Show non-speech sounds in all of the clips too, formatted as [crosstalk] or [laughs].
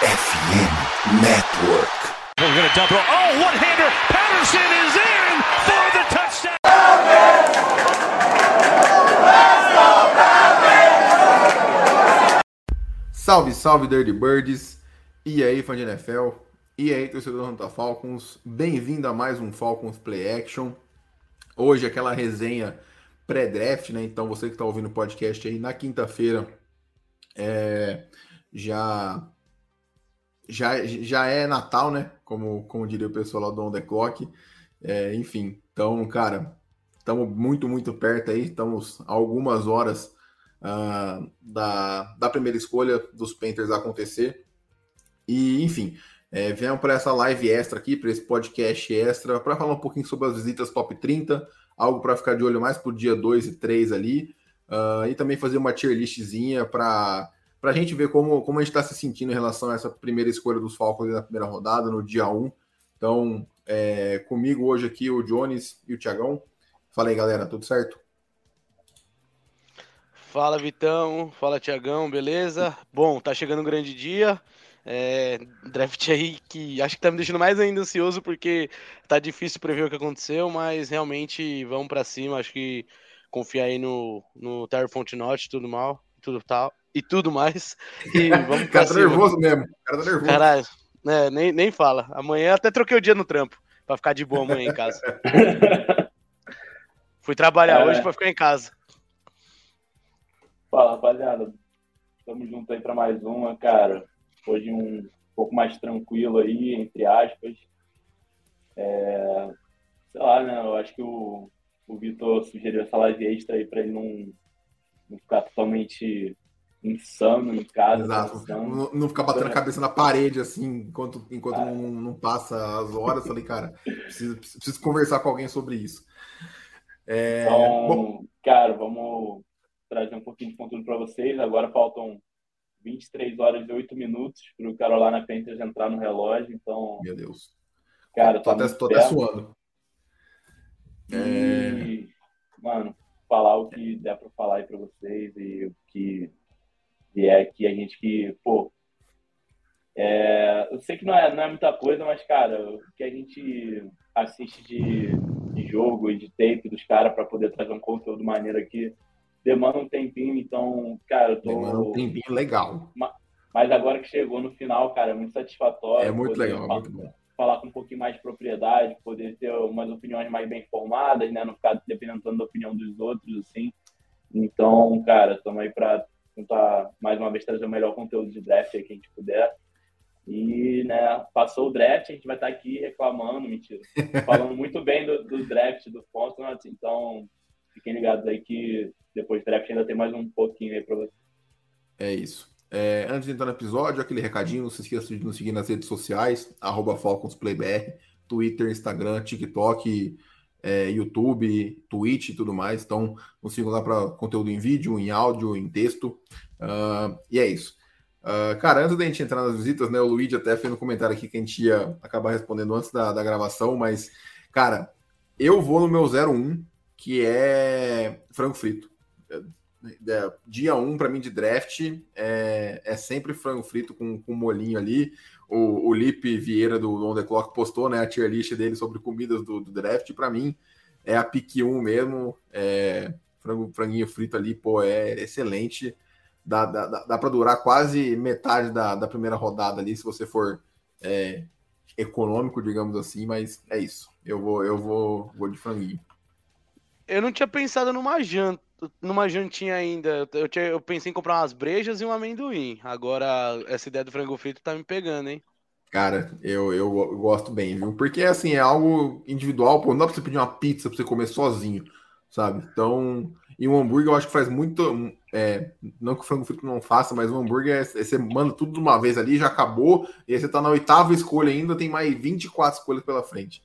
FM Network. We're going to double. Oh, one hander. Patterson is in for the touchdown. Salve, salve, Dirty Birds! E aí, fã de NFL? E aí, torcedor do Falcons? Bem-vindo a mais um Falcons Play Action. Hoje, aquela resenha pré-draft, né? Então, você que está ouvindo o podcast aí na quinta-feira, é, já, já, já é Natal, né? Como, como diria o pessoal lá do On The Clock. É, enfim, então, cara, estamos muito, muito perto aí. Estamos algumas horas uh, da, da primeira escolha dos Panthers acontecer. E, enfim, é, viemos para essa live extra aqui, para esse podcast extra, para falar um pouquinho sobre as visitas top 30, algo para ficar de olho mais para o dia 2 e 3 ali, uh, e também fazer uma tier listzinha para a gente ver como, como a gente está se sentindo em relação a essa primeira escolha dos Falcons na primeira rodada, no dia 1. Então, é, comigo hoje aqui o Jones e o Tiagão. Fala aí, galera, tudo certo? Fala Vitão, fala Tiagão, beleza? Bom, tá chegando um grande dia. É, draft aí que acho que tá me deixando mais ainda ansioso porque tá difícil prever o que aconteceu, mas realmente vamos para cima. Acho que confiar aí no, no Terry Fontenot, tudo mal, tudo tal e tudo mais. [laughs] E vamos pra cara tá nervoso mesmo. Cara tá nervoso. Caralho, né, nem, nem fala. Amanhã até troquei o dia no trampo pra ficar de boa amanhã em casa. [laughs] Fui trabalhar É. hoje pra ficar em casa. Fala, rapaziada. Tamo junto aí pra mais uma, cara. Hoje um pouco mais tranquilo aí, entre aspas. É, Sei lá, né? Eu acho que o, o Vitor sugeriu essa live extra aí pra ele não, não ficar totalmente insano em casa. Exato. Não, não ficar batendo a cabeça na parede assim, enquanto, enquanto não, não passa as horas. Falei, cara, preciso, preciso conversar com alguém sobre isso. É, Então, bom, cara, vamos trazer um pouquinho de conteúdo para vocês. Agora faltam 23 horas e 8 minutos para o Carolina Panthers entrar no relógio. Então, meu Deus. cara, Tô tá até, tô até suando. É. E, mano, falar o que der para falar aí para vocês e o que vier aqui, a gente que, pô, é, eu sei que não é, não é muita coisa, mas, cara, o que a gente assiste de, de jogo e de tape dos caras para poder trazer um conteúdo maneiro aqui demanda um tempinho, então, cara, eu tô. Demanda um tempinho legal. Mas agora que chegou no final, cara, é muito satisfatório. É muito legal, é muito bom. Falar com um pouquinho mais de propriedade, poder ter umas opiniões mais bem formadas, né? Não ficar dependendo tanto da opinião dos outros, assim. Então, cara, estamos aí para tentar mais uma vez trazer o melhor conteúdo de draft aí que a gente puder. E, né, passou o draft, a gente vai estar aqui reclamando, mentira, [laughs] falando muito bem do, do draft do Fontenot, então fiquem ligados aí que depois do draft ainda tem mais um pouquinho aí para vocês. É isso. É, antes de entrar no episódio, aquele recadinho, não se esqueça de nos seguir nas redes sociais, arroba FalconsPlayBR, Twitter, Instagram, TikTok, é, YouTube, Twitch e tudo mais. Então, nos sigam lá para conteúdo em vídeo, em áudio, em texto. Ah, e é isso. Ah, cara, antes da gente entrar nas visitas, né? O Luigi até fez um comentário aqui que a gente ia acabar respondendo antes da, da gravação, mas, cara, eu vou no meu 01, que é frango frito. É, dia 1 um, para mim de draft é, é sempre frango frito com, com molinho ali. O, o Lipe Vieira do On The Clock postou né, a tier list dele sobre comidas do, do draft. Para mim é a pique 1 mesmo. É, frango, franguinho frito ali, pô, é excelente. Dá, dá, dá, dá para durar quase metade da, da primeira rodada ali, se você for é, econômico, digamos assim. Mas é isso. Eu vou, eu vou, vou de franguinho. Eu não tinha pensado numa janta, numa jantinha ainda. Eu, tinha- eu pensei em comprar umas brejas e um amendoim. Agora, essa ideia do frango frito tá me pegando, hein? Cara, eu, eu gosto bem, viu? Porque assim, é algo individual, pô, não dá pra você pedir uma pizza pra você comer sozinho, sabe? Então, e um hambúrguer eu acho que faz muito. é, não que o frango frito não faça, mas o hambúrguer é, você manda tudo de uma vez ali, já acabou, e aí você tá na oitava escolha ainda, tem mais 24 escolhas pela frente.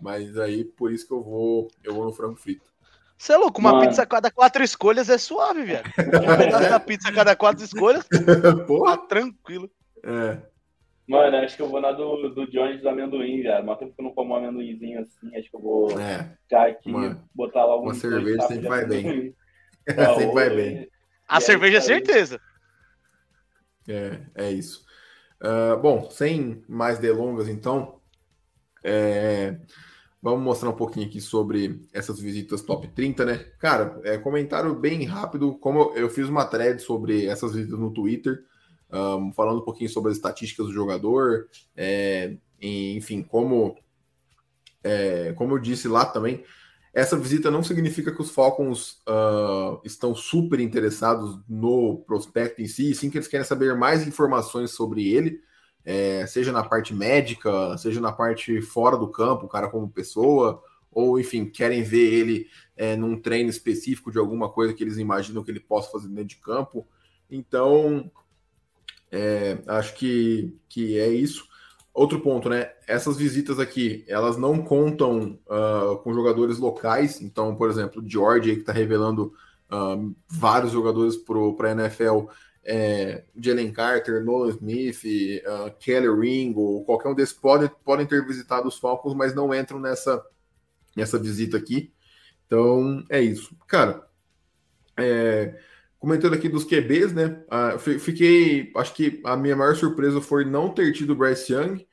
Mas aí, por isso que eu vou, eu vou no frango frito. Você é louco, uma Mano. pizza a cada quatro escolhas é suave, velho. Um pedaço da pizza a cada quatro escolhas, [laughs] tá Porra! tranquilo. É, Mano, acho que eu vou na do, do Jones do amendoim, já. Mas tempo que eu não como um amendoinzinho assim, acho que eu vou é, ficar aqui Uma- botar logo uma cerveja sempre de vai bem. sempre vai hoje- [laughs] bem. A E é cerveja é certeza. É, é isso. Uh, bom, sem mais delongas, então, é, vamos mostrar um pouquinho aqui sobre essas visitas top 30, né? Cara, é, comentário bem rápido, como eu, eu fiz uma thread sobre essas visitas no Twitter, um, falando um pouquinho sobre as estatísticas do jogador, é, enfim, como, é, como eu disse lá também, essa visita não significa que os Falcons uh, estão super interessados no prospecto em si, sim que eles querem saber mais informações sobre ele, é, seja na parte médica, seja na parte fora do campo, o cara como pessoa, ou enfim, querem ver ele é, num treino específico de alguma coisa que eles imaginam que ele possa fazer dentro de campo. Então, é, acho que, que é isso. Outro ponto, né? Essas visitas aqui, elas não contam uh, com jogadores locais. Então, por exemplo, o George, que está revelando uh, vários jogadores para a NFL, é, Jalen Carter, Nolan Smith, uh, Kelly Ringo, qualquer um desses podem, podem ter visitado os Falcons, mas não entram nessa, nessa visita aqui. Então, é isso. Cara, é, Comentando aqui dos QBs, né? Uh, fiquei. Acho que a minha maior surpresa foi não ter tido o Bryce Young.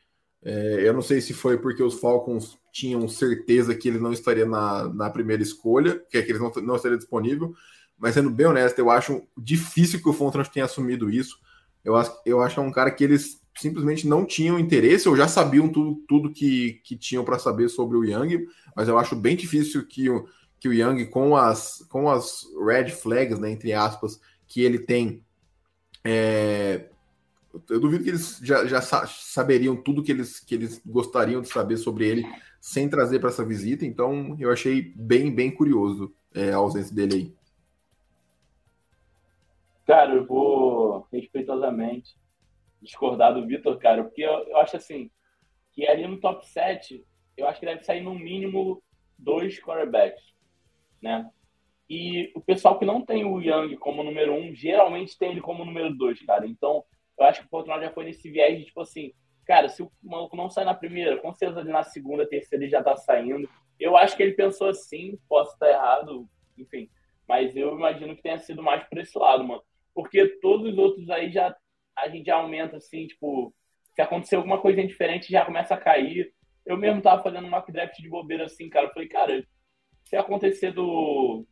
É, eu não sei se foi porque os Falcons tinham certeza que ele não estaria na, na primeira escolha, que, é que ele não, não estaria disponível. Mas sendo bem honesto, eu acho difícil que o Fontrans tenha assumido isso. Eu acho, eu acho que é um cara que eles simplesmente não tinham interesse, ou já sabiam tudo, tudo que, que tinham para saber sobre o Young, mas eu acho bem difícil que o que o Young, com as, com as red flags, né, entre aspas, que ele tem, é, eu duvido que eles já, já saberiam tudo que eles, que eles gostariam de saber sobre ele sem trazer para essa visita, então eu achei bem, bem curioso é, a ausência dele aí. Cara, eu vou respeitosamente discordar do Vitor, cara, porque eu, eu acho assim, que ali no top 7, eu acho que deve sair no mínimo dois quarterbacks né? E o pessoal que não tem o Young como número um, geralmente tem ele como número dois, cara. Então, eu acho que o Fortunato já foi nesse viés de, tipo assim, cara, se o maluco não sai na primeira, com certeza na segunda, terceira ele já tá saindo. Eu acho que ele pensou assim, posso estar errado, enfim. Mas eu imagino que tenha sido mais por esse lado, mano. Porque todos os outros aí já a gente já aumenta, assim, tipo, se acontecer alguma coisa diferente, já começa a cair. Eu mesmo tava fazendo um mock draft de bobeira assim, cara. Eu falei, cara, se acontecer do,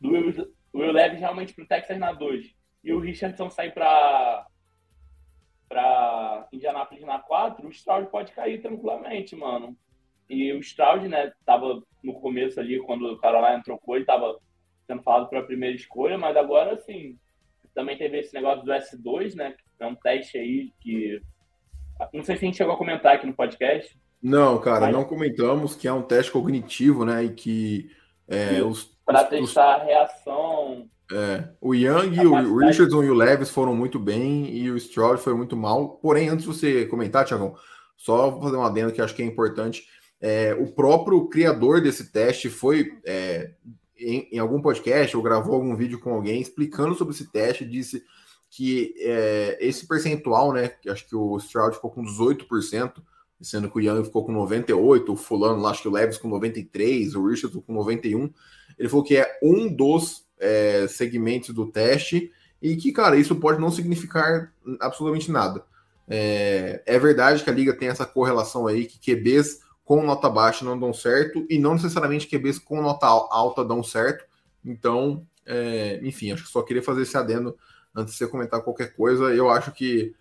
do Will, Will realmente pro Texas na 2 e o Richardson sair para para Indianapolis na 4, o Stroud pode cair tranquilamente, mano. E o Stroud, né, tava no começo ali, quando o Carolina trocou, ele tava sendo falado para a primeira escolha, mas agora, assim, também teve esse negócio do S2, né, que é um teste aí que... Não sei se a gente chegou a comentar aqui no podcast, não, cara, Mas... não comentamos que é um teste cognitivo, né? E que é, os. Para testar os... a reação. É, o Young, o Richardson e o Leves foram muito bem e o Stroud foi muito mal. Porém, antes de você comentar, Tiagão, só vou fazer uma adenda que acho que é importante. É, o próprio criador desse teste foi é, em, em, algum podcast ou gravou algum vídeo com alguém explicando sobre esse teste, disse que é, esse percentual, né? Que acho que o Stroud ficou com 18%, sendo que o Young ficou com 98, o fulano lá, acho que o Leves com 93, o Richard com 91. Ele falou que é um dos é, segmentos do teste e que, cara, isso pode não significar absolutamente nada. É, é, verdade que a liga tem essa correlação aí, que QBs com nota baixa não dão certo e não necessariamente QBs com nota alta dão certo. Então, é, enfim, acho que só queria fazer esse adendo antes de você comentar qualquer coisa. Eu acho que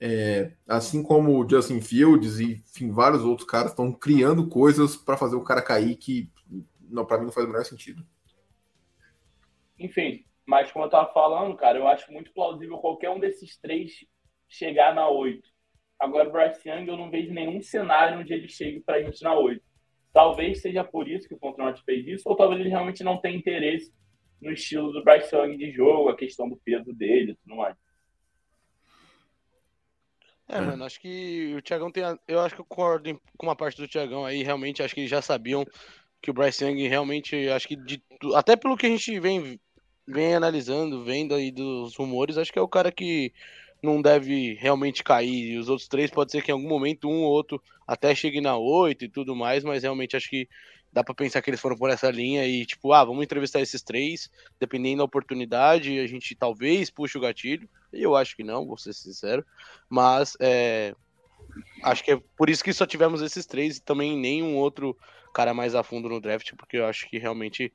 é, assim como o Justin Fields e enfim, vários outros caras estão criando coisas para fazer o cara cair que para mim não faz o menor sentido. Enfim, mas como eu estava falando, cara, eu acho muito plausível qualquer um desses três chegar na 8. Agora, o Bryce Young, eu não vejo nenhum cenário onde ele chegue para a gente na 8. Talvez seja por isso que o Contrato fez isso, ou talvez ele realmente não tenha interesse no estilo do Bryce Young de jogo, a questão do peso dele e tudo mais. É, mano, acho que o Thiagão tem. A... Eu acho que eu concordo com uma parte do Thiagão aí. Realmente, acho que já sabiam que o Bryce Young realmente. Acho que de... até pelo que a gente vem, vem analisando, vendo aí dos rumores, acho que é o cara que não deve realmente cair. E os outros três pode ser que em algum momento um ou outro até chegue na oito e tudo mais, mas realmente acho que dá para pensar que eles foram por essa linha e tipo, ah, vamos entrevistar esses três, dependendo da oportunidade, a gente talvez puxe o gatilho Eu acho que não, vou ser sincero. Mas é, acho que é por isso que só tivemos esses três e também nenhum outro cara mais a fundo no draft, porque eu acho que realmente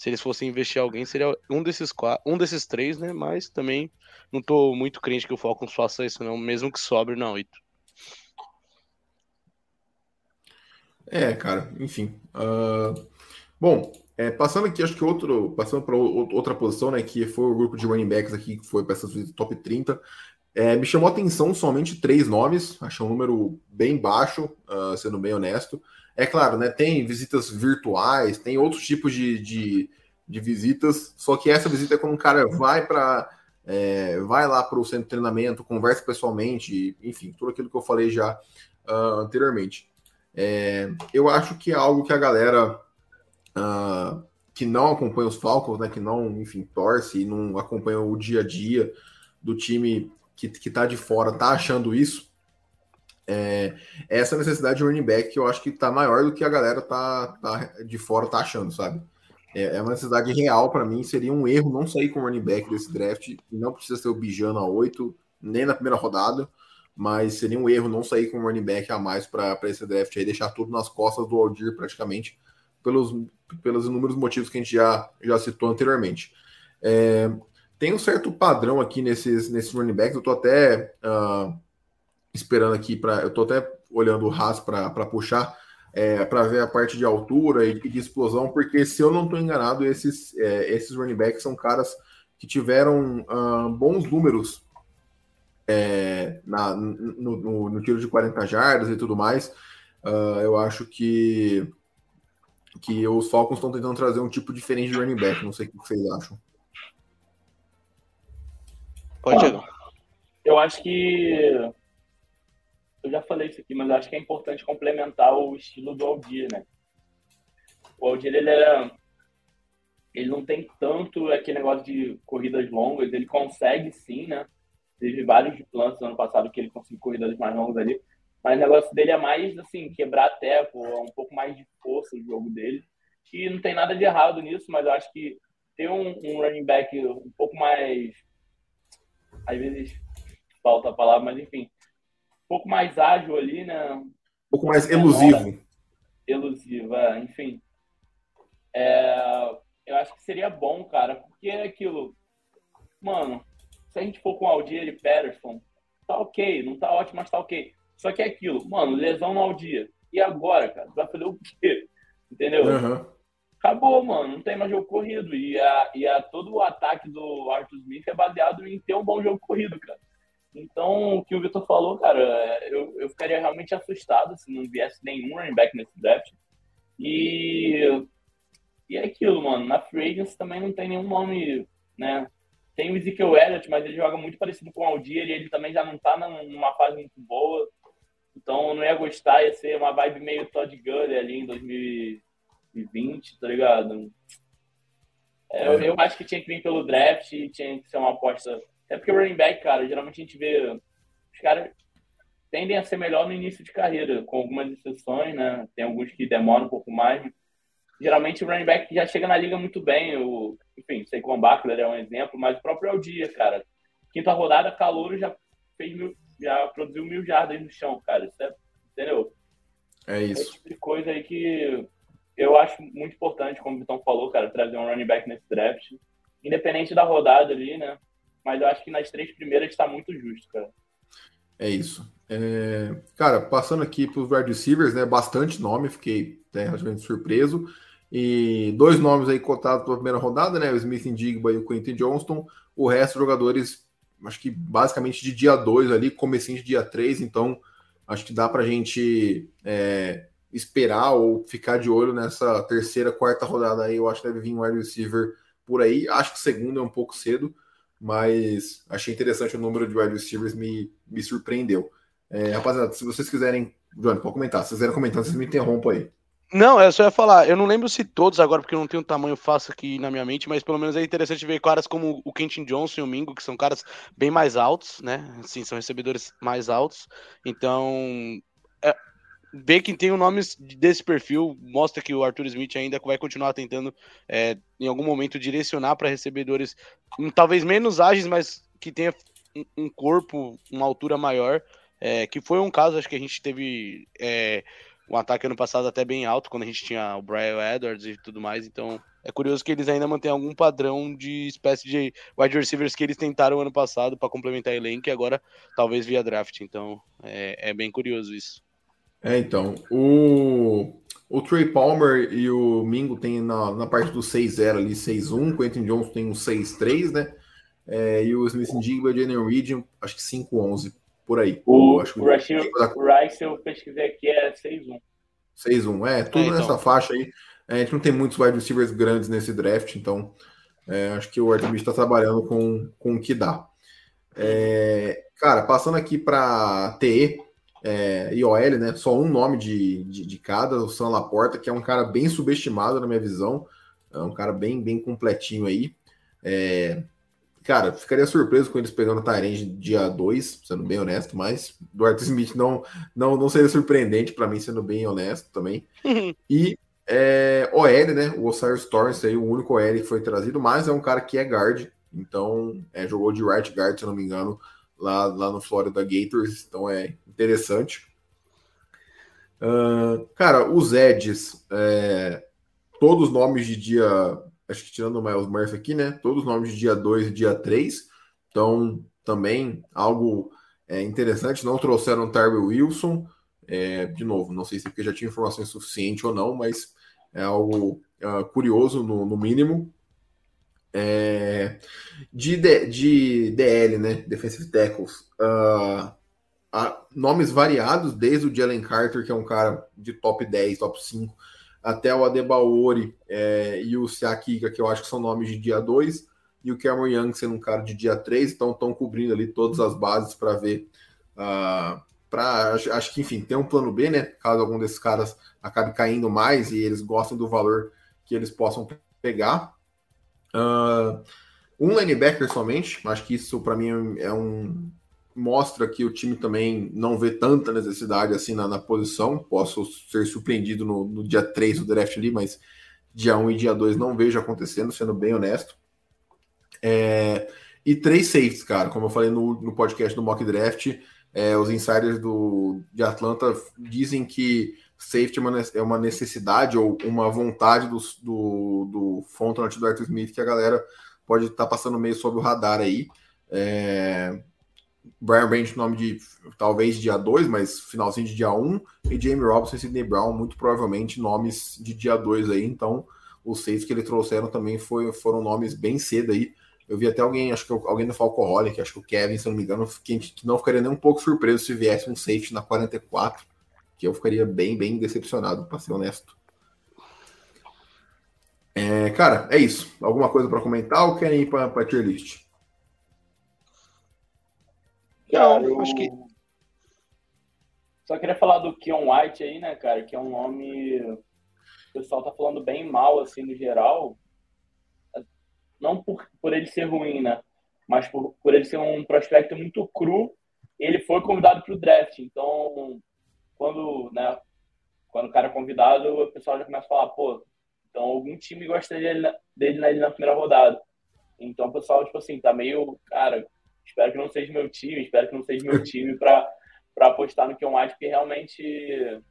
se eles fossem investir alguém, seria um desses quatro, um desses três, né? Mas também não tô muito crente que o Falcons faça isso, não, mesmo que sobre na 8. É, cara, enfim. Uh, bom, é, passando aqui, acho que outro. Passando para outra posição, né? Que foi o grupo de running backs aqui, que foi para essa top 30. É, me chamou a atenção somente três nomes, achei um número bem baixo, uh, sendo bem honesto. É claro, né? Tem visitas virtuais, tem outros tipos de, de, de visitas, só que essa visita é quando um cara vai para. É, vai lá para o centro de treinamento, conversa pessoalmente, enfim, tudo aquilo que eu falei já uh, anteriormente. É, eu acho que é algo que a galera uh, que não acompanha os Falcons, né, que não, enfim, torce e não acompanha o dia a dia do time que, que tá de fora, tá achando isso. É, essa necessidade de running back que eu acho que tá maior do que a galera tá, tá de fora tá achando, sabe? É, é uma necessidade real para mim. Seria um erro não sair com running back desse draft. Não precisa ser o Bijano a 8, nem na primeira rodada, mas seria um erro não sair com running back a mais para esse draft aí, deixar tudo nas costas do Aldir praticamente, pelos, pelos inúmeros motivos que a gente já, já citou anteriormente. É, tem um certo padrão aqui nesses, nesses running backs. Eu tô até. Uh, esperando aqui para. Eu estou até olhando o Haas para puxar, é, para ver a parte de altura e de explosão, porque se eu não estou enganado, esses, é, esses running backs são caras que tiveram uh, bons números é, na, no, no, no, tiro de 40 jardas e tudo mais. Uh, eu acho que, que os Falcons estão tentando trazer um tipo diferente de running back. Não sei o que vocês acham. Pode, ah, Eu acho que eu já falei isso aqui, mas acho que é importante complementar o estilo do Aldir, né? O Aldir, ele era... Ele não tem tanto aquele negócio de corridas longas, ele consegue sim, né? Teve vários lances no ano passado que ele conseguiu corridas mais longas ali, mas o negócio dele é mais, assim, quebrar teco, é um pouco mais de força o jogo dele. E não tem nada de errado nisso, mas eu acho que ter um, um running back um pouco mais. Às vezes falta a palavra, mas enfim, pouco mais ágil ali, né? Um pouco mais elusivo. Elusivo, é, enfim. É, eu acho que seria bom, cara, porque é aquilo. Mano, se a gente for com Aldir e Patterson, tá ok, não tá ótimo, mas tá ok. Só que é aquilo, mano, lesão no Aldir. E agora, cara? Vai fazer o quê? Entendeu? Uhum. Acabou, mano. Não tem mais jogo corrido. E, a, e a, todo o ataque do Arthur Smith é baseado em ter um bom jogo corrido, cara. Então, o que o Vitor falou, cara, eu, eu ficaria realmente assustado se não viesse nenhum running back nesse draft. E, e é aquilo, mano. Na free também não tem nenhum nome, né? Tem o Ezekiel Elliott, mas ele joga muito parecido com o Aldir e ele também já não tá numa fase muito boa. Então, eu não ia gostar, ia ser uma vibe meio Todd Gurley ali em 2020, tá ligado? É, eu, eu acho que tinha que vir pelo draft tinha que ser uma aposta é porque o running back, cara, geralmente a gente vê os caras tendem a ser melhor no início de carreira, com algumas exceções, né? Tem alguns que demoram um pouco mais. Geralmente o running back já chega na liga muito bem. O, enfim, sei que o Buckler é um exemplo, mas o próprio Aldia, cara. Quinta rodada, Calouro já fez mil, já produziu mil jardas no chão, cara. Isso é, entendeu? É isso. É tipo de coisa aí que eu acho muito importante, como o Vitão falou, cara, trazer um running back nesse draft. Independente da rodada ali, né? Mas eu acho que nas três primeiras está muito justo, cara. É isso. É... Cara, passando aqui para os wide receivers, né? Bastante nome, fiquei né, relativamente surpreso. E dois nomes aí cotados para a primeira rodada, né? O Smith Indigba e o Quentin Johnston. O resto, jogadores, acho que basicamente de dia 2 ali, comecinho de dia 3, então acho que dá para a gente é, esperar ou ficar de olho nessa terceira, quarta rodada aí. Eu acho que deve vir um wide receiver por aí. Acho que segundo é um pouco cedo mas achei interessante o número de wide receivers, me, me surpreendeu. É, rapaziada, se vocês quiserem, Johnny, pode comentar. Se vocês quiserem comentar, vocês me interrompam aí. Não, eu só ia falar, eu não lembro se todos agora, porque eu não tenho um tamanho fácil aqui na minha mente, mas pelo menos é interessante ver caras como o Kenton Johnson e o Mingo, que são caras bem mais altos, né? Sim, são recebedores mais altos. Então, é, quem tem o nome desse perfil mostra que o Arthur Smith ainda vai continuar tentando é, em algum momento direcionar para recebedores hum, talvez menos ágeis, mas que tenha um, um corpo, uma altura maior, é, que foi um caso, acho que a gente teve é, um ataque ano passado até bem alto, quando a gente tinha o Brian Edwards e tudo mais, então é curioso que eles ainda mantêm algum padrão de espécie de wide receivers que eles tentaram ano passado para complementar a elenco e agora talvez via draft. Então é, é bem curioso isso. É, então. O, o Trey Palmer e o Mingo tem na, na parte do 6-0 ali 6-1, Quentin Johnson tem um 6-3, né? É, e o Smith Digba e o Jalen Reed, acho que 5-11, por aí. O, acho o, Rush, o Rice, eu pesquisei aqui, é 6-1. 6-1, é, tudo é, então. nessa faixa aí. É, a gente não tem muitos wide receivers grandes nesse draft, então é, acho que o Arthur está trabalhando com, com o que dá. É, cara, passando aqui para TE é, e OL, né? Só um nome de, de, de, cada, o Sam Laporta, que é um cara bem subestimado na minha visão. É um cara bem, bem completinho aí. É, cara, ficaria surpreso com eles pegando o Tyrande dia 2, sendo bem honesto, mas do Arthur Smith não, não, não seria surpreendente para mim, sendo bem honesto também. [laughs] e é, OL, né? O Osiris Torrance aí, o único OL que foi trazido, mas é um cara que é guard, então é, jogou de right guard, se não me engano, lá, lá no Florida Gators, então é interessante. Uh, cara, os Eds, é, todos os nomes de dia, acho que tirando o Miles Murphy aqui, né? Todos os nomes de dia 2 e dia 3, então também algo é, interessante. Não trouxeram Tarby Wilson, é, de novo, não sei se porque já tinha informações suficiente ou não, mas é algo uh, curioso, no, no mínimo. É, de, de DL, né? Defensive Tackles. Uh, nomes variados, desde o Jalen Carter, que é um cara de top 10, top 5, até o Adebaori é, e o Siakika, que eu acho que são nomes de dia 2, e o Cameron Young sendo um cara de dia 3, então estão cobrindo ali todas as bases para ver. Uh, para acho que enfim tem um plano B, né? Caso algum desses caras acabe caindo mais e eles gostem do valor que eles possam pegar. Uh, um linebacker somente, acho que isso para mim é um mostra que o time também não vê tanta necessidade assim na, na posição. Posso ser surpreendido no, no, dia 3 do draft ali, mas dia 1 e dia 2 não vejo acontecendo, sendo bem honesto. É, e três safes, cara, como eu falei no, no podcast do Mock Draft, é, os insiders do, de Atlanta dizem que safety é uma é necessidade ou uma vontade do, do, do Fontenot do Arthur Smith que a galera pode estar tá passando meio sob o radar aí. É, Brian Branch, nome de talvez dia 2, mas finalzinho de dia 1, um, e Jamie Robinson e Sidney Brown, muito provavelmente nomes de dia 2 aí, então os seis que ele trouxeram também foi, foram nomes bem cedo aí. Eu vi até alguém, acho que alguém do Falcoholic, acho que o Kevin, se não me engano, que, que não ficaria nem um pouco surpreso se viesse um safety na 44, que eu ficaria bem, bem decepcionado, para ser honesto. É, cara, é isso. Alguma coisa para comentar ou querem ir para a tier list? Não, eu... acho que. Só queria falar do Keon White aí, né, cara? Que é um nome. O pessoal tá falando bem mal, assim, no geral não por, por ele ser ruim, né? Mas por, por ele ser um prospecto muito cru, ele foi convidado para o draft. Então, quando, né, quando o cara é convidado, o pessoal já começa a falar, pô, então algum time gostaria dele, dele, dele na primeira rodada. Então o pessoal, tipo assim, tá meio, cara, espero que não seja meu time, espero que não seja meu time para apostar no Keon White, porque realmente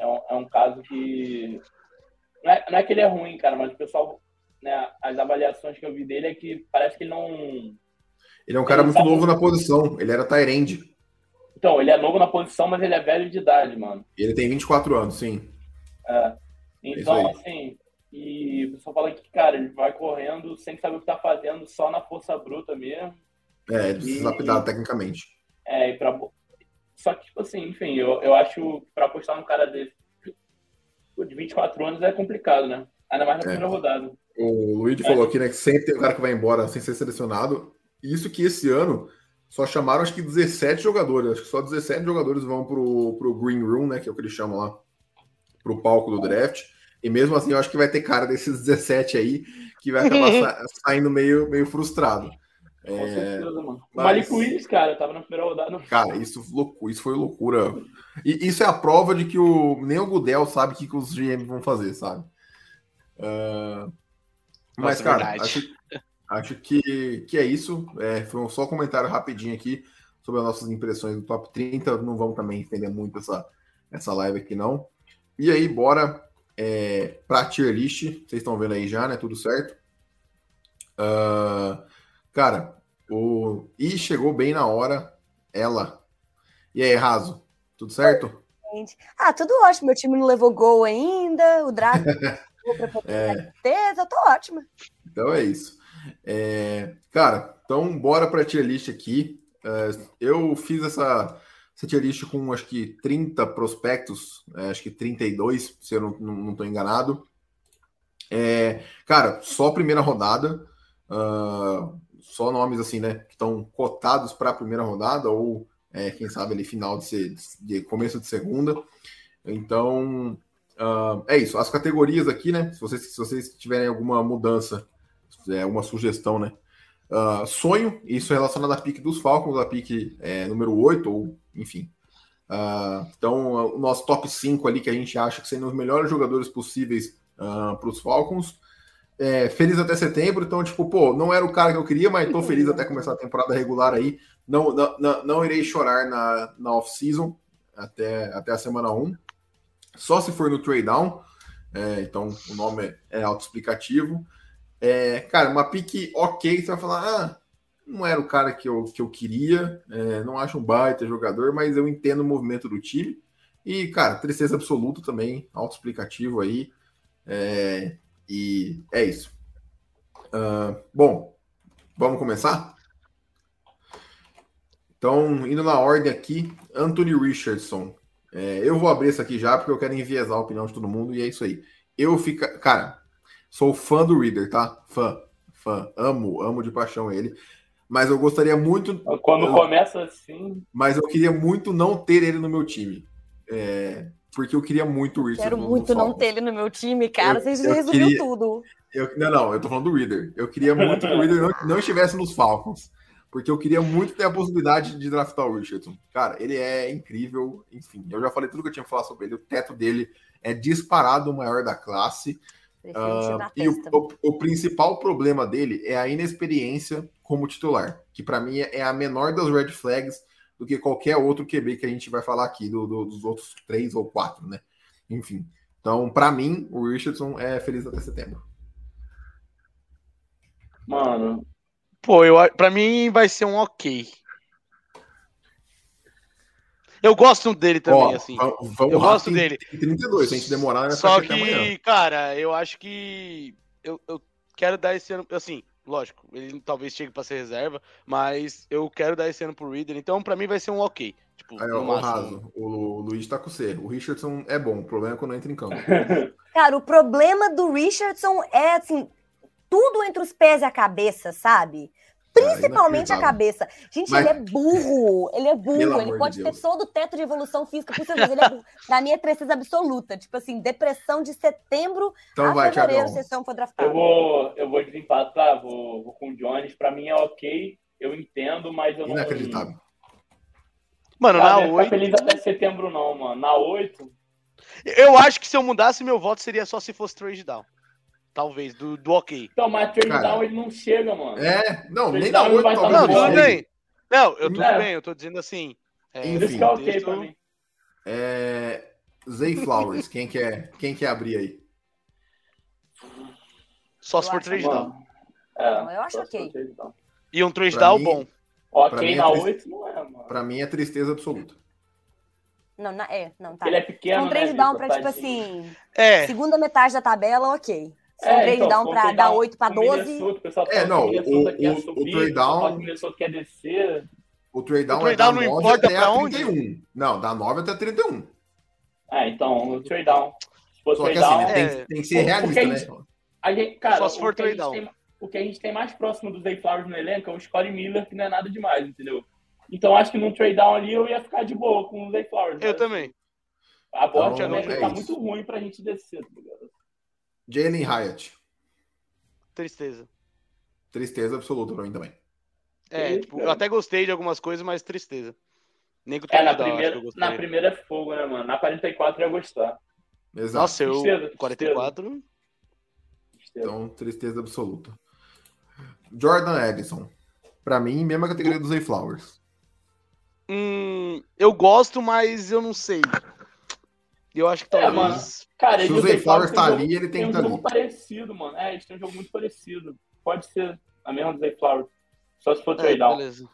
é um, é um caso que. Não é, não é que ele é ruim, cara, mas o pessoal né, as avaliações que eu vi dele é que parece que ele não. Ele é um cara ele muito sabe... novo na posição. Ele era Tyrande. Então, ele é novo na posição, mas ele é velho de idade, mano. Ele tem 24 anos, sim. É. Então, é assim, e o pessoal fala que, cara, ele vai correndo sem saber o que tá fazendo, só na força bruta mesmo. É, ele precisa lapidar tecnicamente. É, e pra... Só que, tipo assim, enfim, eu, eu acho que pra apostar num cara desse de 24 anos é complicado, né? Ainda mais na é. primeira rodada. O Luigi é. falou aqui, né, que sempre tem um cara que vai embora sem ser selecionado. Isso que esse ano só chamaram acho que 17 jogadores. Acho que só 17 jogadores vão pro, pro Green Room, né? Que é o que eles chamam lá, pro palco do draft. E mesmo assim, eu acho que vai ter cara desses 17 aí que vai acabar sa [laughs] saindo meio, meio frustrado. Com é, certeza, mano. Mas... Malik Willis, cara, tava na primeira rodada. Cara, isso, isso foi loucura. E isso é a prova de que o, nem o Gudel sabe o que, que os GM vão fazer, sabe? Uh, mas, Nossa, cara, acho, Acho que, que é isso. É, foi um só comentário rapidinho aqui sobre as nossas impressões do top 30. Não vamos também entender muito essa, essa live aqui, não. E aí, bora é, para tier list. Vocês estão vendo aí já, né? Tudo certo? Uh, cara, o e chegou bem na hora ela. E aí, Raso, tudo certo? Ah, tudo ótimo. Meu time não levou gol ainda. O Drago [laughs] é. certeza, tô ótima. Então é isso. É, cara, então bora para tier list aqui. É, eu fiz essa, essa tier list com acho que 30 prospectos, é, acho que 32, se eu não, não, não tô enganado. É, cara, só primeira rodada, uh, só nomes assim, né, que estão cotados para a primeira rodada ou é, quem sabe ali final de, de, começo de segunda. Então uh, é isso. As categorias aqui, né? Se vocês, se vocês tiverem alguma mudança, é, uma sugestão, né? Uh, sonho, isso é relacionado à pique dos Falcons, a pique é, número 8, ou enfim. Uh, então, o nosso top 5 ali que a gente acha que seriam os melhores jogadores possíveis uh, para os Falcons. É, feliz até setembro, então, tipo, pô, não era o cara que eu queria, mas tô feliz até começar a temporada regular aí. Não, não, não, não irei chorar na, na off-season até, até a semana 1. Só se for no trade down. É, então, o nome é, é autoexplicativo. É, cara, uma pique ok, você vai falar, ah, não era o cara que eu, que eu queria, é, não acho um baita jogador, mas eu entendo o movimento do time. E, cara, tristeza absoluta também, autoexplicativo aí. É, e é isso. Uh, bom, vamos começar? Então, indo na ordem aqui, Anthony Richardson. É, eu vou abrir isso aqui já porque eu quero enviesar a opinião de todo mundo e é isso aí. Eu fico. Cara, sou fã do Reader, tá? Fã. Fã. Amo, amo de paixão ele. Mas eu gostaria muito. Quando começa assim. Mas eu queria muito não ter ele no meu time. É, porque eu queria muito o Richard. Quero muito não ter ele no meu time, cara. Você resumiu queria... tudo. Eu, não, não, eu tô falando do Reader. Eu queria muito que o Reader não, não estivesse nos Falcons. Porque eu queria muito ter a possibilidade de draftar o Richardson. Cara, ele é incrível. Enfim, eu já falei tudo que eu tinha que falar sobre ele. O teto dele é disparado o maior da classe. Uh, e o, o, o, principal problema dele é a inexperiência como titular, que para mim é a menor das red flags do que qualquer outro QB que a gente vai falar aqui, do, do, dos outros três ou quatro, né? Enfim. Então, para mim, o Richardson é feliz até setembro. Mano. Pô, eu, pra mim vai ser um ok. Eu gosto dele também, Ó, assim. Vamos eu gosto dele. 32, se a gente demorar, né? Só que, cara, eu acho que eu, eu quero dar esse ano, assim, lógico, ele talvez chegue para ser reserva, mas eu quero dar esse ano pro Reader, então para mim vai ser um ok. Tipo, Aí, o raso, o Luiz tá com C. O Richardson é bom, o problema é quando entra em campo. [laughs] Cara, o problema do Richardson é assim, tudo entre os pés e a cabeça, sabe? Principalmente a cabeça. Gente, Mas... ele é burro. Ele é burro. ele pode de ter todo o teto de evolução física possível, ele é burro. [laughs] Da minha tristeza absoluta. Tipo assim, depressão de setembro então a vai, fevereiro, se esse for draftado. Eu vou, eu vou desempatar, vou, vou com o Jones. Pra mim é ok, eu entendo, mas eu não... Inacreditável. Mano, na 8... Não feliz até setembro não, mano. Na 8... Eu acho que se eu mudasse meu voto seria só se fosse trade down. Talvez, do, do ok. Então, mas trade down ele não chega, mano. É, não, trade nem dá 8 talvez. Não, tudo bem. Não, eu tudo é. bem, eu tô dizendo assim. É, Enfim, é ok texto... pra mim. É... Zay Flowers, quem quer, quem quer abrir aí? Só se for trade down. É, eu acho ok. E um trade down bom. Ok na 8 não é, mano. Pra mim é tristeza absoluta. Não, na, é, não, tá. Ele é pequeno, Um trade né, down pra, tipo assim, é. segunda metade da tabela, ok. Se é, um trade então, down para dar 8 para 12. É, não, o, o, o, trade down. O quer descer. O trade down, o trade down é da não 9 até a 31. Onde? Não, da 9 até 31. É, então, o trade down. Se for Só trade que assim, down, tem, é... tem, que ser realista, a gente, né? A gente, cara, Só se for trade down. Tem, o que a gente tem mais próximo dos Day Flowers no elenco é o Scottie Miller, que não é nada demais, entendeu? Então acho que num trade down ali eu ia ficar de boa com os Day Flowers. Eu né? também. A board então, é tá muito ruim pra gente descer, tá ligado? Jalen Hyatt. Tristeza. Tristeza absoluta pra mim também. É, tipo, eu até gostei de algumas coisas, mas tristeza. Nem que o é, na primeira, na primeira é fogo, né, mano? Na 44 eu ia gostar. Exato. Nossa, eu. Tristeza, 44. Tristeza. Então, tristeza absoluta. Jordan Edison. Pra mim, mesma categoria dos Zay Flowers. Hum, eu gosto, mas eu não sei. Eu acho que É, talvez. mano. Cara, Se o Zay Flowers tem tá jogo- ali, ele tem Tem que um estar jogo ali. parecido, mano. É, eles têm um jogo muito parecido. Pode ser a mesma do Zay Flowers. Só se for É, trade down. beleza.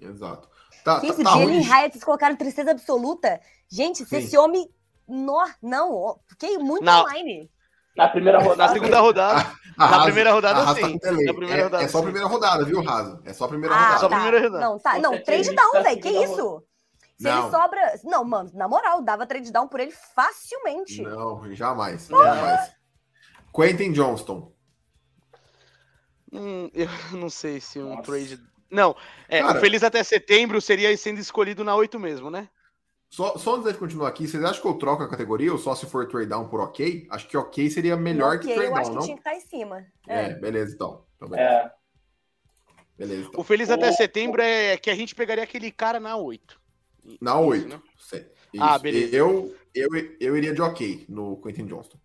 Exato. Tá, Gente, tá, o tá Jalen ruim. Hyatt, vocês colocaram tristeza absoluta. Gente, se Sim. esse homem. Não, não, fiquei muito Não. online. Na primeira rodada. Na segunda rodada. A Na Haas- primeira rodada, a tá sim. Na primeira É- rodada, é, só a primeira rodada, viu, Raso? É só a primeira Ah, rodada. Só a tá. primeira rodada. Não, tá, não, trade ele down, tá velho. Que isso? Se Não. ele sobra. Não, mano, na moral, dava trade down por ele facilmente. Não, jamais. Jamais. Quentin Johnston. Hum, eu [laughs] não sei se um Nossa. trade. Não, é, Cara- o Feliz até setembro seria sendo escolhido na 8 mesmo, né? Só, só antes de continuar aqui, vocês acham que eu troco a categoria ou só se for trade down por ok? Acho que ok seria melhor que Ok, trade eu down, acho que não? tinha que estar em cima. É, É. beleza então. Então, beleza. É, beleza então. O Feliz até O- setembro é que a gente pegaria aquele cara na 8. Na Isso, 8. né? Ah, beleza. Eu, eu, eu iria de ok no Quentin Johnston.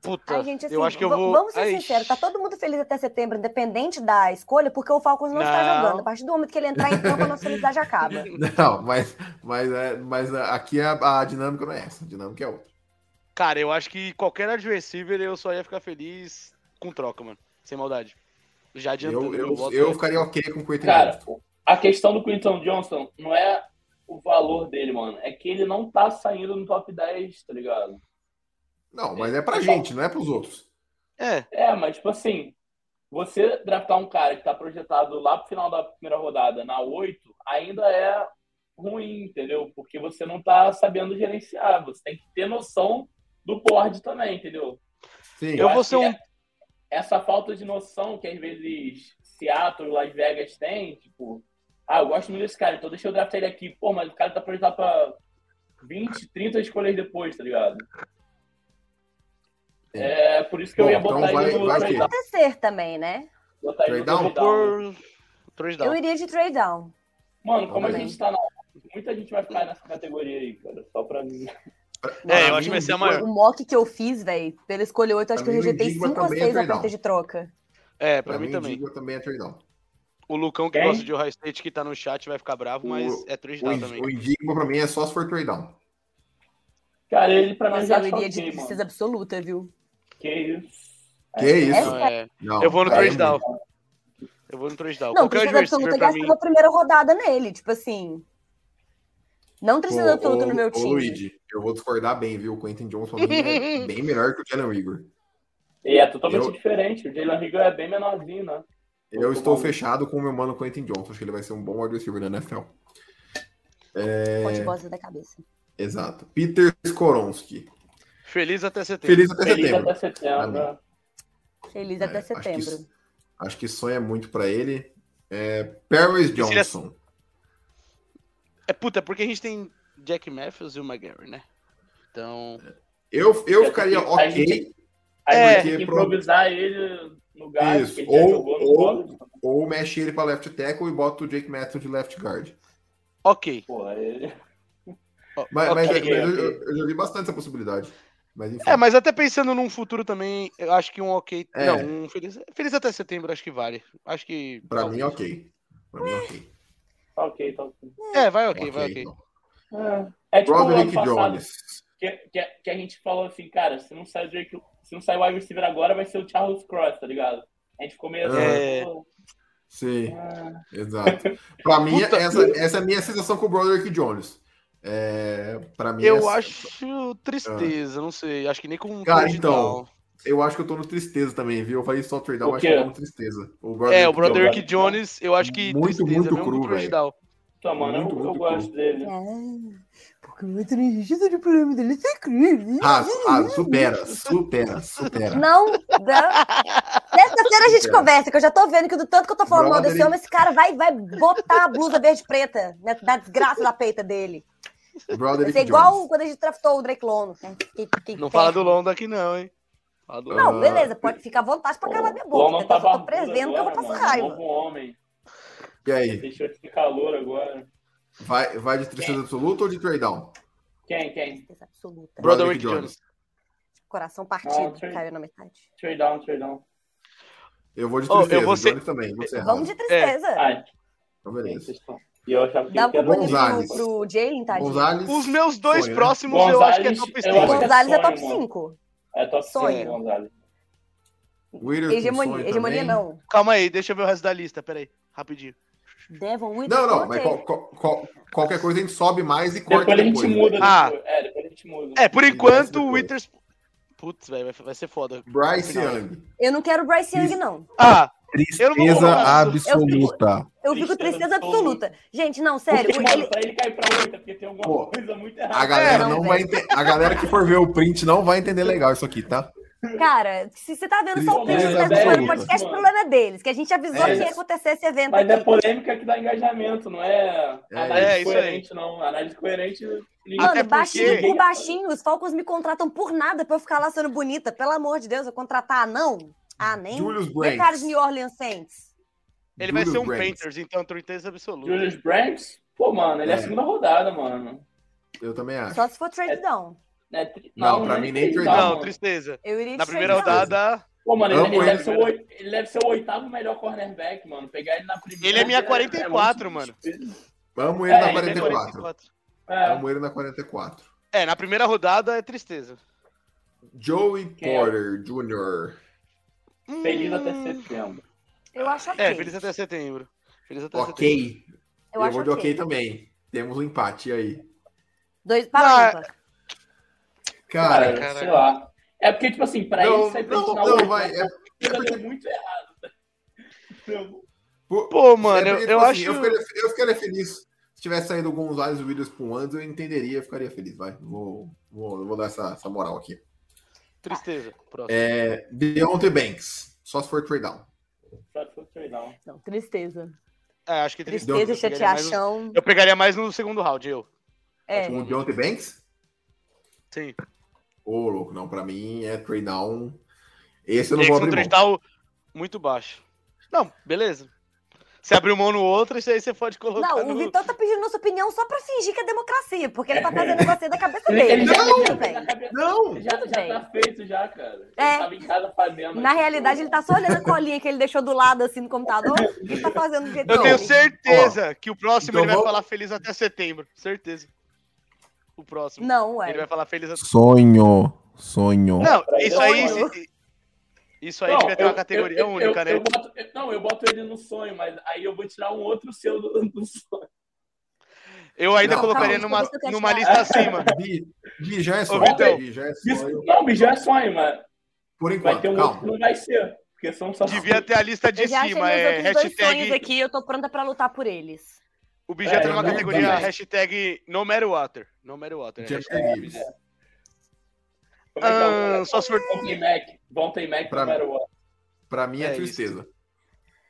Puta, Ai, gente, assim, eu acho que eu vou. vamos ser Ai, sinceros, tá todo mundo feliz até setembro, independente da escolha, porque o Falcons não, está Não. jogando. A partir do momento que ele entrar em campo, a nossa felicidade acaba. [laughs] Não, mas, mas, é, mas aqui a, a dinâmica não é essa. A dinâmica é outra. Cara, eu acho que qualquer receiver eu só ia ficar feliz com troca, mano. Sem maldade. Já adiantando. Eu, eu, eu é- ficaria ok com o Quentin cara, Johnston. a questão do Quinton Johnson não é o valor dele, mano. É que ele não tá saindo no top 10, tá ligado? Não, mas é pra Eu gente, não é pros outros. É, É, mas tipo assim, você draftar um cara que tá projetado lá pro final da primeira rodada, na 8, ainda é ruim, entendeu? Porque você não tá sabendo gerenciar. Você tem que ter noção do board também, entendeu? Sim. Eu vou acho ser um- é- Essa falta de noção que às vezes Seattle e Las Vegas têm, tipo, ah, eu gosto muito desse cara, então deixa eu draftar ele aqui. Pô, mas o cara tá projetado pra 20, 30 escolhas depois, tá ligado? É por isso que eu Bom, ia então botar vai- ele no vai trade que- down. Acontecer também, né? Botar Trade eu down. por. Trade down. Eu iria de trade down. Mano, como a Também. gente tá na. Muita gente vai ficar nessa categoria aí, cara. Só pra mim. É, eu acho que vai ser a maior. O mock que eu fiz, velho, pela escolha 8, acho que Pra eu mim, o rejeitei Digba 5 ou também é 6 trade down. ofertas de troca. É, pra, Pra mim, mim, também. Também é trade down. O Lucão que Quem? gosta de Ohio State que tá no chat vai ficar bravo, mas O- é trade O, down também. o Indigma pra mim é só se for trade down. Cara, ele pra mim Mas já eu iria de tristeza absoluta, viu? Que isso. Que isso? Não, é. Não, Eu vou no aí é trade down. Eu vou no trade down. Não, tristeza absoluta mim. uma primeira rodada nele, tipo assim. Não tristeza Ô, absoluta ô, no meu ô, time. Luigi, eu vou discordar bem, viu? O Quentin Johnson [laughs] é bem melhor que o Jalen Rigor. E é totalmente Eu- diferente. O Jalen Rigor é bem menorzinho, né? Eu estou fechado com o meu mano Quentin Johnson. Acho que ele vai ser um bom wide receiver na NFL. É, Ponte bosta da cabeça. Exato. Peter Skoronski. Feliz até setembro. Feliz até Feliz setembro. até setembro. Feliz É, até acho que setembro. isso- Acho que sonha muito pra ele. É, Paris Johnson. É puta, é porque a gente tem Jack Matthews e o McGarry, né? Então. Eu, eu A ficaria gente- a ok. gente- A É, gente tem que pro- improvisar ele no gás, Isso, ou- jogou no ou-. Ou mexe ele pra left tackle e bota o Jake Matthews de left guard. Ok. Pô, ele... Mas, mas- Ok. mas eu, eu- eu já vi bastante essa possibilidade. Mas enfim. É, mas até pensando num futuro também, eu acho que um ok. É. Não, um feliz, feliz até setembro, acho que vale. Acho que. Pra talvez. mim, ok. Pra mim, ok. Tá ok, tá ok. É, vai ok, vai ok. então. É, é tipo o ano Broderick passado, Jones. que, que, que a gente falou assim, cara, se não sai o Drake, se não sai o wide receiver agora, vai ser o Charles Cross, tá ligado? A gente ficou meio assim, É. Sim, ah, exato. Pra mim, Puta. essa, essa é a minha sensação com o Broderick Jones. É, pra mim, Eu essa- acho tristeza, não sei. Acho que nem com um Cara, então, down. eu acho que eu tô no tristeza também, viu? Eu falei só trade down, acho que eu tô no tristeza. O É, o Broderick Jones. Eu acho que Muito, tristeza, muito cru, velho. Mano, Muito, eu, eu muito gosto dele. É, porque o tristeza de problema dele é secreto. Raso, raso, supera, supera, supera. Não, não. Sexta-feira a gente É. conversa, que eu já tô vendo que do tanto que eu tô falando mal desse homem, esse cara vai, vai botar a blusa verde e preta na, na desgraça da peita dele. Vai Broderick ser igual Jones. quando a gente draftou o Drake Lono. né? Fiquei- fiquei Não fala do. Londa aqui, não, hein? Fala do Não, Ah, beleza, pode ficar à vontade pra calar minha boca. Né? tá Eu tô prevendo que eu vou passar raiva. Novo homem. E aí, Deixou de calor agora. vai, vai de tristeza absoluta ou de trade down? Quem, quem? Tristeza absoluta. Broderick Jones. Coração partido, Não, trade- caiu na metade. Trade down, trade down. Eu vou de tristeza, oh, eu vou ser... também. Vamos de tristeza. É. Então, beleza. E eu achava que Dá um Gonzalez. pro, pro Jalen, tadinho. Gonzalez, Os meus dois sonho, próximos né? eu acho que é top 5. Gonzalez é top 5. É top 5, Gonzalez. Hegemonia, hegemonia não. Calma aí, deixa eu ver o resto da lista, peraí, rapidinho. Devon Williams. Não, não, mas qual, qual, qualquer coisa a gente sobe mais e corta depois. depois. a gente muda. Ah. É, depois a gente muda. É, por enquanto o Withers. Putz, velho, vai, ser foda. Bryce Young. Eu não quero Bryce Young, não. Ah, Tristeza absoluta. Eu fico, eu fico tristeza absoluta. Gente, não, sério. Porque, ele... Mano, ele cair pra 8 porque tem alguma Pô, coisa muito errada. A galera, é, não, vai ente... a galera que for ver o print não vai entender legal isso aqui, tá? Cara, se você tá vendo só o print tá do podcast, o problema é deles, que a gente avisou é que ia acontecer esse evento. Mas aqui. é polêmica que dá engajamento, não é, é análise é, coerente, não. Análise coerente. Mano, baixinho por baixinho, os Falcons me contratam por nada pra eu ficar lá sendo bonita. Pelo amor de Deus, eu contratar não? Ah, nem? Julius Brandt. cara de New Orleans Saints. Ele Julius vai ser um Brandt. Panthers, então, tristeza absoluta. Julius Brandt? Pô, mano, ele é. é a segunda rodada, mano. Eu também acho. Só se for trade é... down. É, não, não, pra mim nem trade down. Não, tristeza. Eu iria Na primeira rodada... Pô, mano, ele, ele, deve ser o, ele deve ser o oitavo melhor cornerback, mano. Pegar ele na primeira... Ele é minha 44, é, mano. Vamos ele na 44. É. Vamos ele na 44. É, na primeira rodada é tristeza. Joey Porter Jr. Feliz até setembro. Eu acho ok. É, feliz até setembro. Feliz até ok. Setembro. Eu, eu vou de ok também. Temos um empate aí. Dois para ah, Cara, cara, sei lá. É porque, tipo assim, pra não, ele sair não, não, não, vai. É, [laughs] é muito errado. Pô, mano, é eu, tipo eu assim, acho. Eu ficaria, eu ficaria, feliz. Se tivesse saído Gonzalez e o Williams pro Andes, eu entenderia, eu ficaria feliz. Vai, vou, vou, vou dar essa, essa moral aqui. Tristeza. Próximo. É, Deontay Banks. Só se for trade down. Só se for trade down. Não, tristeza. É, acho que tristeza, e chateação. Eu pegaria mais no segundo round, eu. É. O Deontay Banks? Sim. Ô, oh, louco, não, pra mim é trade down. Esse eu não vou abrir trade down muito baixo. Não, beleza. Você abriu mão no outro, isso aí você pode colocar. Não, no... o Vitor tá pedindo nossa opinião só pra fingir que é democracia, porque ele tá fazendo negócio da cabeça dele. Ele já, não, já, não. Já, já tá feito, já, cara. É. Ele tava em casa fazendo. Na realidade, ele tá só olhando a colinha que ele deixou do lado, assim, no computador, e tá fazendo o que Eu tenho certeza que o próximo então ele vai vou... falar feliz até setembro. Certeza. O próximo. Não, ué. Ele vai falar feliz até Sonho. Sonho. Não, isso aí. Isso aí não, devia ter uma categoria eu, única, eu, né? Eu boto, não, eu boto ele no sonho, mas aí eu vou tirar um outro seu do, do sonho. Eu ainda não, colocaria calma, numa, numa lista acima. [laughs] Bi, Bi já é sonho. Então, Bi já é sonho. Não, Bi já é sonho, mas. Por enquanto. Vai ter um outro que não vai ser. Porque são só. Devia ter a lista de eu já cima. É, hashtag. aqui, eu tô pronta pra lutar por eles. O Bi já é, tem uma categoria hashtag No Matter Water. No Matter Water. Né? Hashtag Como é que é o... Só se for. Von Mac. Von Mac pra, No Matter Water. Pra mim é, é tristeza. Isso.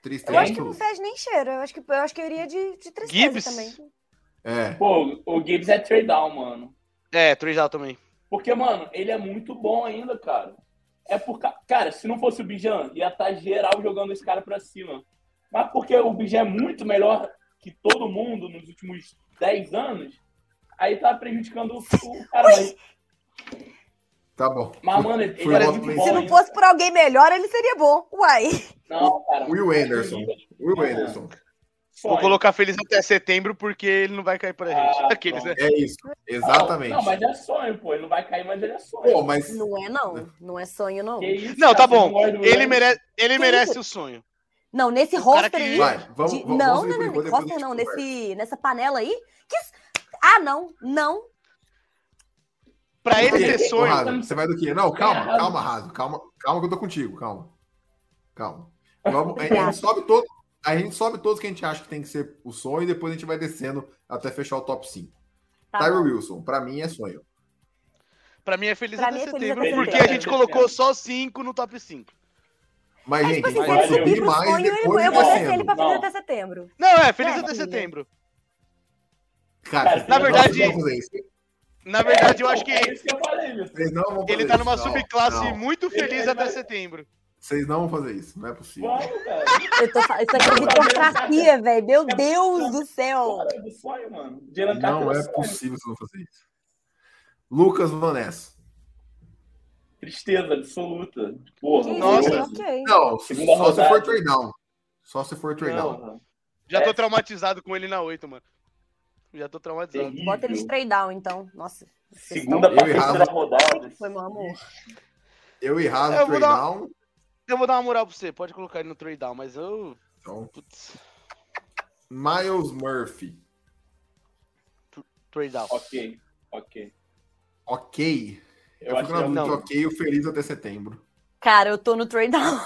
Tristeza. Eu acho que não fez nem cheiro. Eu acho que, eu acho que eu iria de, de tristeza Gibbs? também. É. Pô, o Gibbs é trade down, mano. É, trade down também. Porque, mano, ele é muito bom ainda, cara. É por Cara, se não fosse o Bijan, ia estar tá geral jogando esse cara pra cima. Mas porque o Bijan é muito melhor que todo mundo nos últimos 10 anos, aí tá prejudicando o cara. Mas... Tá bom. Mas, mano, ele, ele é muito bom. Se não fosse por alguém melhor, ele seria bom. Uai. Não, cara. Will Anderson. Will Anderson. Vou colocar feliz até setembro porque ele não vai cair pra gente. Ah, [laughs] Aqueles, né? É isso, exatamente. Não, não, mas é sonho, pô. Ele não vai cair, mas ele é sonho. Pô, mas... Não é, não. Não é sonho, não. Isso, não, tá bom. Ele merece, ele merece o sonho. Não, nesse roster que... aí. Vai, vamos, de... vamos, não, vamos não, não, não. Roster não, nesse, nessa panela aí. Que... Ah, não, não. Pra ele ter sonho. Raso, você vai do quê? Não, calma, é, calma, Raso. Calma, calma que eu tô contigo, calma. Calma. Vamos, a, gente sobe todo, a gente sobe todos que a gente acha que tem que ser o sonho e depois a gente vai descendo até fechar o top 5. Tá Tyler Wilson, pra mim é sonho. Pra mim é feliz pra até é setembro, feliz porque a gente colocou só 5 no top 5. Mas, é, gente, tipo assim, pode subir mais sonho, depois Eu vou descer ele pra feliz até setembro. Não, é, feliz é, até setembro. Cara, na verdade... Na verdade, eu acho que. É isso que eu falei, Ele tá numa subclasse não. muito feliz até setembro. Vocês não vão fazer isso, não é possível. Vamos, [laughs] eu tô, isso aqui é democracia, velho. Meu Deus do céu. Não é possível vocês não fazer isso. Lucas Vanessa. Tristeza absoluta. Porra, Nossa. ok. Não, Segunda só se rodada. for trade down. Só se for trade down. Já tô É. traumatizado com ele na 8, mano. Já tô traumatizado. terrível. Bota ele de trade down, então. Nossa. Segunda e terceira Rafa. rodada. Foi, meu amor. Eu e Raso trade dar- down. Eu vou dar uma moral pra você, pode colocar ele no trade down, mas eu. Então, Putz, Miles Murphy. trade down. Ok, ok. Ok. Eu, Eu fico na que dúvida, ok, o feliz até setembro. Cara, eu tô no trade down.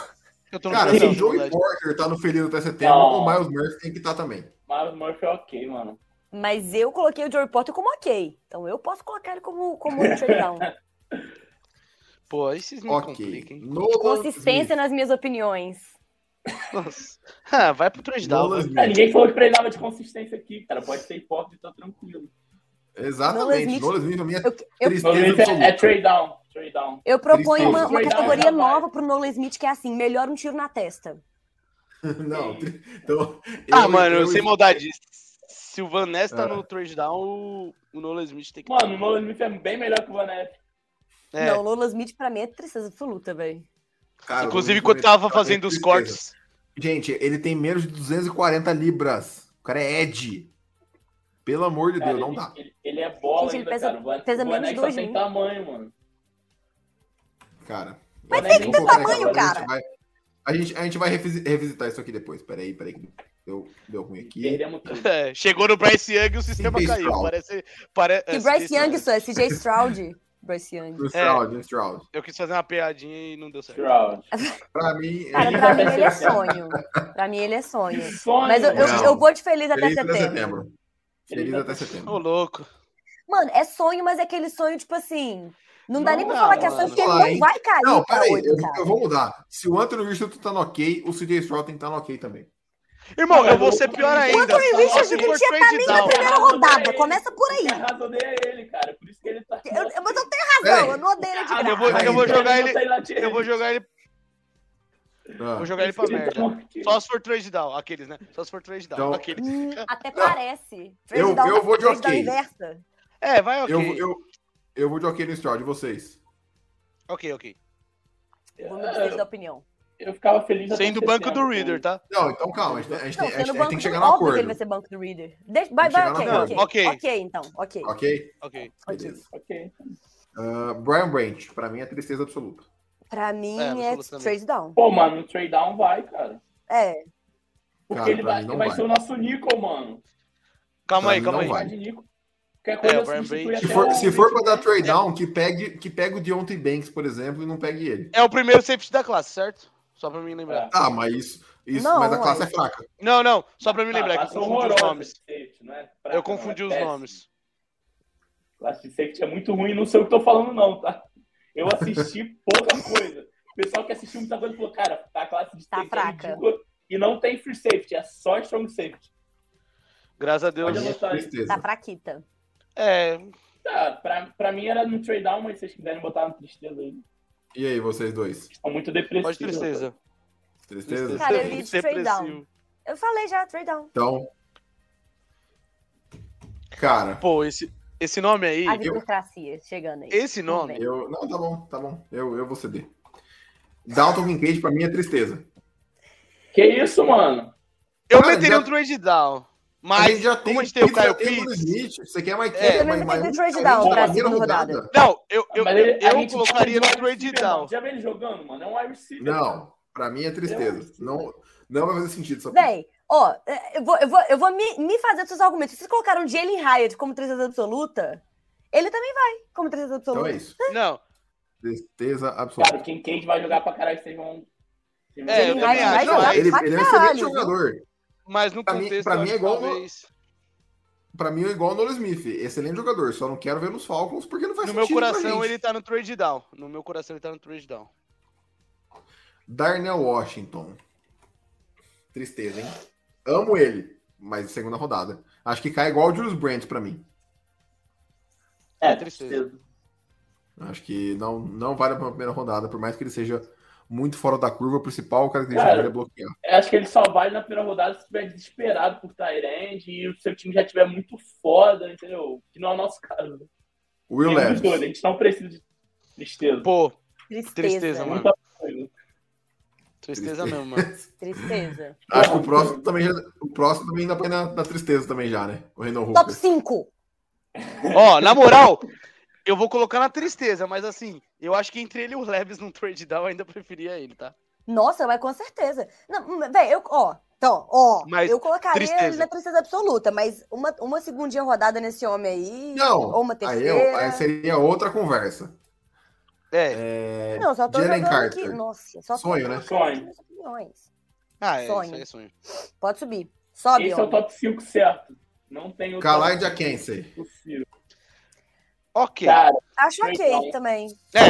Eu tô no Cara, se o Joey. Porter tá no feliz até setembro, Não. o Miles Murphy tem que estar também. Miles Murphy é ok, mano. Mas eu coloquei o Joey Potter como ok. Então eu posso colocar ele como, como trade down. [laughs] Pô, aí vocês me Ok. complicam? Nolan Consistência Smith. nas minhas opiniões. Nossa. [laughs] Ah, vai pro trade down. É, ninguém falou que treinava de consistência aqui, cara. Pode ser hipócrita e tá tranquilo. Exatamente. Nolan Smith. Nolan Smith, a minha Eu, eu, Smith é, é trade down. Trade down. eu proponho uma, uma down categoria vai. nova pro Nolan Smith, que é assim, melhor um tiro na testa. [laughs] Não, então. Ah, eu- mano, eu- sem maldade. Se o Van Ness tá Ah. no trade down, o, o Nolan Smith tem que. Mano, o Nolan Smith é bem melhor que o Van Ness. É. Não, o Nolan Smith pra mim é tristeza absoluta, velho. Inclusive, o- quando tava é fazendo os cortes. Gente, ele tem menos de 240 libras. O cara é Ed. Pelo amor de Cara, Deus, não ele, dá. Ele, ele é bola Gente, ele ainda, pesa- cara. O pesa Van menos dois tem mil. tamanho, mano. Cara. Mas tem que ter tamanho, cara. A gente vai, a gente, a gente vai revisi- revisitar isso aqui depois. Peraí, peraí. que Deu, deu ruim aqui. É, [laughs] chegou no Bryce Young e o sistema CJ caiu. Stroud. Parece. Pare... E é, Bryce Young, Stroud. só é CJ Stroud. Bryce Young. Stroud, do Stroud. Eu quis fazer uma piadinha e não deu certo. Stroud. Pra mim, Cara, ele- pra mim ele é sonho. Pra mim ele é sonho. Sonho, Mas eu, eu, Não. eu vou de feliz até feliz até setembro. setembro. Feliz até Ô, setembro. louco. Mano, é sonho, mas é aquele sonho, tipo assim. Não dá Não nem pra dá, falar que é mano. sonho, porque ele não hein? vai cair Não, pra peraí, eu, eu vou mudar. Se o Anthony Richardson tá no ok, o CJ Stroud tem que estar no ok também. Irmão, Não, eu vou eu- ser pior o ainda. Anthony Só Richardson tinha trade caminho down. primeira rodada, começa por aí. Arrasa odeia ele, cara. Por isso que ele tá. Eu, eu- mas eu tenho razão, eu não odeio ele de Ah, graça. eu vou- eu jogar ele- Eu vou jogar ele, Ah, vou jogar ele pra que merda. Só se for trade down, aqueles, né? Só se for trade down, Então- aqueles. Hum, [laughs] até parece. Trade Eu- down- eu vou de ok. É, vai ok. eu, eu, eu vou de ok no Stroud, e vocês? Ok, ok. Vou me despedir da opinião. Eu ficava feliz Sendo o banco do Reader, tá? Não, então calma, a gente, a gente Não, tem, a gente tem que do- chegar no que ele acordo. vai ser banco do Reader. Deixa, vai, vai, chegar ok, no ok. acordo. Ok. Ok, então, ok. Ok? Ok. Beleza. Ok. Ah, Brian Branch, pra mim é tristeza absoluta. Pra mim É, é, trade down. Pô, mano, no trade down vai, cara. É, Porque Cara, ele vai, vai vai. ser o nosso Nico, mano. Calma Pra aí, calma não aí. vai. De Nico. É, o. Se for, o se for pra dar Vince trade down, que pegue, que pegue o Deontay Banks, por exemplo, e não pegue ele. É o primeiro safety da classe, certo? Só pra mim lembrar. É. Ah, mas isso. isso Não, mas a classe é. é fraca. Não, não, só pra me lembrar, Ah, que eu confundi os nomes. safety, não é fraca, Eu confundi não, os é péssima. nomes. Classe de safety é muito ruim, não sei o que tô falando, não, tá? Eu assisti pouca coisa. O pessoal que assistiu muita coisa falou, cara, a classe de Tá safety fraca. é ridícula e não tem free safety, é só strong safety. Graças a Deus. Pode anotar aí. Tristeza. tá fraquita. É, Tá, pra, pra mim era no trade down, mas se vocês quiserem botar no tristeza aí. E aí, vocês dois? Estão muito depressivos. pode tristeza. Tristeza? Cara, eu ia de trade down. Eu falei já, trade down. Então. Cara, Pô, esse, esse nome aí, A democracia chegando aí. esse nome, Vem. eu. Não, tá bom, tá bom. Eu, eu vou ceder. Dalton Kincaid, pra mim, é tristeza. Que isso, mano? eu Cara, meteria já- um trade down. Mas, já tem, como a gente tem o Pitts, Kyle já tem o Will Pitts... Você quer mais É, eu também mais tenho um trade down pra segunda rodada. Não, eu, eu, Mas ele- eu, colocaria no de trade down. Já vê ele jogando, mano? É um wide receiver. Não, pra mim é tristeza. Não, não vai fazer sentido essa Véi, ó, é, eu vou, eu vou, eu vou me, me fazer dos seus argumentos. Se vocês colocaram Jalen Hyatt como tristeza absoluta, ele também vai como tristeza Então absoluta. é isso. Não, Tristeza Cara, absoluta. o Kincaid vai jogar pra caralho, vocês vão... vocês vão- É, eu também acho, Não, ele, ele é um excelente jogador. mas no Pra mim- contexto, pra eu mim é igual no- talvez... Pra mim é igual o Nolan Smith. Excelente jogador. Só não quero ver nos Falcons porque não faz No meu sentido pra coração, gente. ele tá no trade down. No meu coração, ele tá no trade down. Darnell Washington. Tristeza, hein? Amo ele, mas segunda rodada. Acho que cai igual o Julius Brandt pra mim. É, tristeza. Acho que não, não vale pra primeira rodada, por mais que ele seja muito fora da curva. O principal característica Cara, dele é bloquear. Eu acho que ele só vai na primeira rodada se estiver desesperado por Tyrande e o seu time já estiver muito foda, entendeu? Que não é o nosso caso. Will dois, a gente não precisa de tristeza. Pô, Tristeza. Tristeza, mano. Muita. Tristeza mesmo, mano. [laughs] Tristeza. Acho que o próximo também, já, o próximo também dá pra ir na, na tristeza também já, né? O Renan Top Hooker. 5. Ó, na moral, eu vou colocar na tristeza, mas assim, eu acho que entre ele e o Leves no trade down, eu ainda preferia ele, tá? Nossa, vai com certeza. Não, velho, eu, ó, então, ó, Mas eu colocaria tristeza. ele na tristeza absoluta, mas uma, uma segundinha rodada nesse homem aí, Não, ou uma aí, terceira. eu, aí seria outra conversa. É. É, Não, só tô Jalen jogando Carter. aqui. Nossa, só Sonho, né? Sonho. Ah, é, sonho. isso aí é sonho. Pode subir. Sobe, Esse é o homem. top 5 certo. Não tem o Khalid top Akense. possível. Ok. Cara, Acho ok down. também. é,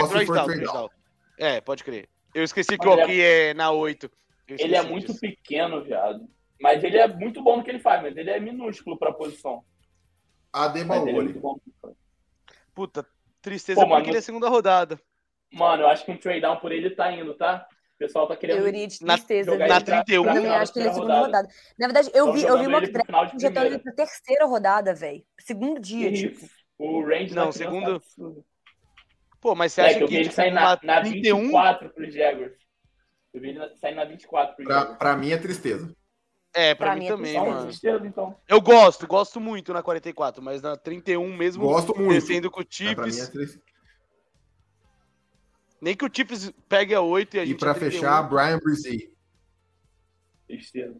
down. É, pode crer. Eu esqueci que o Ok é na 8. Eu ele é muito disso. pequeno, viado. Mas ele é muito bom no que ele faz, mas ele é minúsculo pra posição. Mas ele é. Puta, tristeza Pô, porque mano, ele é segunda rodada. Mano, eu acho que um trade down por ele tá indo, tá? O pessoal tá querendo Eu iria de Na- tristeza. na pra- 31, pra Também final acho que ele é segunda rodada. Na verdade, eu Tão vi, eu vi pro draft injetando ele pra terceira rodada, velho. Segundo dia, tipo. O range Não, segundo- é absurdo. Pô, mas você É, acha que eu que, vi ele tipo, sair na, na 31? 24 pro Jaguars. Eu vi ele na- sair na 24 pro Pra, Jaguars. pra mim é tristeza. É, pra, Pra mim mim é também, mano. tristeza, então. Eu gosto, gosto muito na 44, mas na 31 mesmo, Gosto muito. descendo com o pra é Chips, tristeza. Nem que o Chips pegue a 8 e a E gente pra a 31. fechar, Brian Brzee. Tristeza.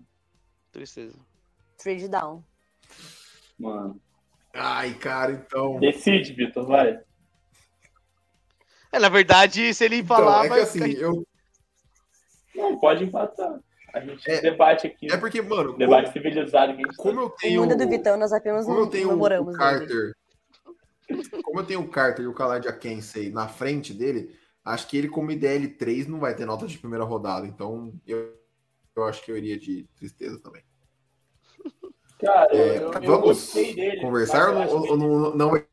Tristeza. Trade down. Mano. Ai, cara, então. Decide, Vitor, vai. É, na verdade, se ele Então, falar, é que vai assim, ficar- eu. Não, pode empatar. A gente É- debate aqui. É porque, mano, Debate como, civilizado que a gente tá- como eu O tenho. mundo do Vitão, nós apenas Como eu tenho o namoramos. dele. Carter. Como eu tenho o Carter e o Khalid Akense na frente dele, acho que ele, como IDL3, não vai ter nota de primeira rodada. Então, eu, eu acho que eu iria de tristeza também. [laughs] Cara, É, eu, vamos gostei dele. conversar ou, não, não vai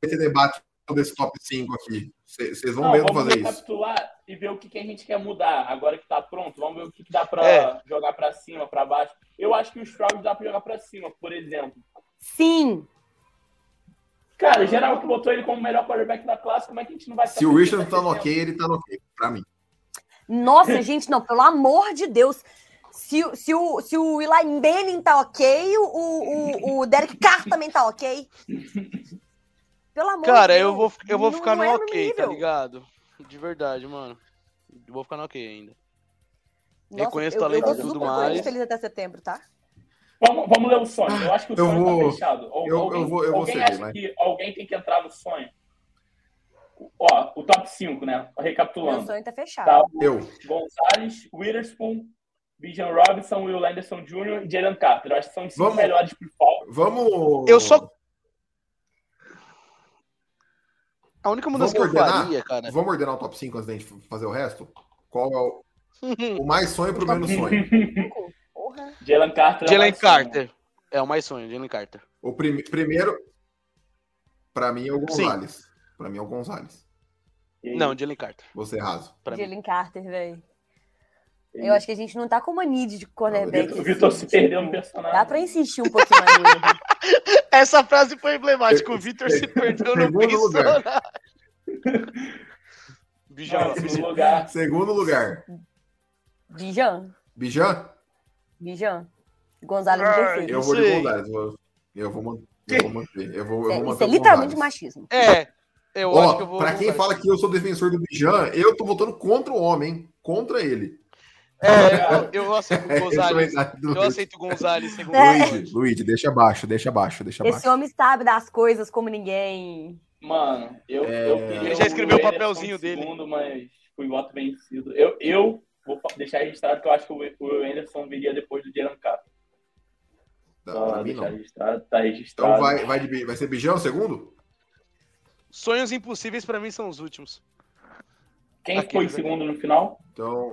ter debate desse top 5 aqui? Vocês vão Não, mesmo vamos fazer isso? recapitular e ver o que, que a gente quer mudar. Agora que tá pronto, vamos ver o que, que dá pra É. jogar pra cima, pra baixo. Eu acho que o Stroud dá pra jogar pra cima, por exemplo. Sim. Cara, geral que botou ele como o melhor quarterback da classe, como é que a gente não vai Se o Richard tá no ok, ele tá no ok, pra mim. Nossa, [laughs] gente, não, pelo amor de Deus. Se, o- se, o, se o Eli Manning tá ok, o, o, o Derek Carr também tá ok. Pelo amor Cara, de eu Deus. vou, eu vou não- ficar não no é ok, tá nível. ligado? De verdade, mano. Eu vou ficar no ok ainda. Nossa, Reconheço eu- talento eu e tudo mais. feliz até setembro, tá? Vamos, vamos ler o sonho. Eu acho que o Eu sonho vou- tá fechado. Al- eu- eu alguém vou- eu vou alguém ceder, acha vai. que alguém tem que entrar no sonho? Ó, o top 5, né? Recapitulando. sonho tá fechado. Tá o Eu. Gonzalez, Witherspoon, Bijan Robinson, Will Anderson Jr. e Jalen Carter. Eu acho que são os cinco Vamos. melhores pro Falcons. Vamos. Eu só. A única mudança Vamos que eu ordenar? faria, cara. Vamos ordenar o top 5 antes da gente fazer o resto? Qual é o, [laughs] o mais sonho pro menos sonho? Jalen Carter. é Jalen mais sonho. Carter. É o mais sonho, Jalen Carter. O prim- primeiro, pra mim, é o Gonzalez. Pra mim é o Gonzalez. Não, Jalen Carter. Você raso. Pra mim. Jalen Carter, velho. Eu acho que a gente não tá com uma need de cornerback. O Vitor se perdeu no personagem. Dá pra insistir um pouquinho mais. [laughs] Essa frase foi emblemática. O Victor se perdeu no personagem. Bijão. Não, segundo lugar. Segundo lugar, Bijan. Bijan? Bijan. Gonzalez em Ai, terceiro. Eu Não vou de sei. Gonzalez. Eu, vou man- eu vou manter. Eu vou, eu vou É, manter isso é literalmente Gonzalez. machismo. É, eu acho que eu Ó, vou. pra quem fala que eu sou defensor do Bijan, eu tô votando contra o homem, hein? Contra ele. É, eu, eu aceito o [laughs] É, Gonzalez. é Eu aceito o Gonzalez segundo É. lugar. Luigi, Luigi, deixa abaixo, deixa abaixo, deixa abaixo. Esse homem sabe das coisas como ninguém. Mano, eu, É. eu Ele já escreveu o papelzinho Anderson dele. Segundo, mas fui voto vencido. Eu, eu vou deixar registrado que eu acho que o Anderson viria depois do Jalen Carter. Tá, deixar não. registrado, tá registrado. Então vai, vai, de, vai ser Bijão o segundo? Sonhos impossíveis pra mim são os últimos. Quem Aquele foi daqui. segundo no final? Então,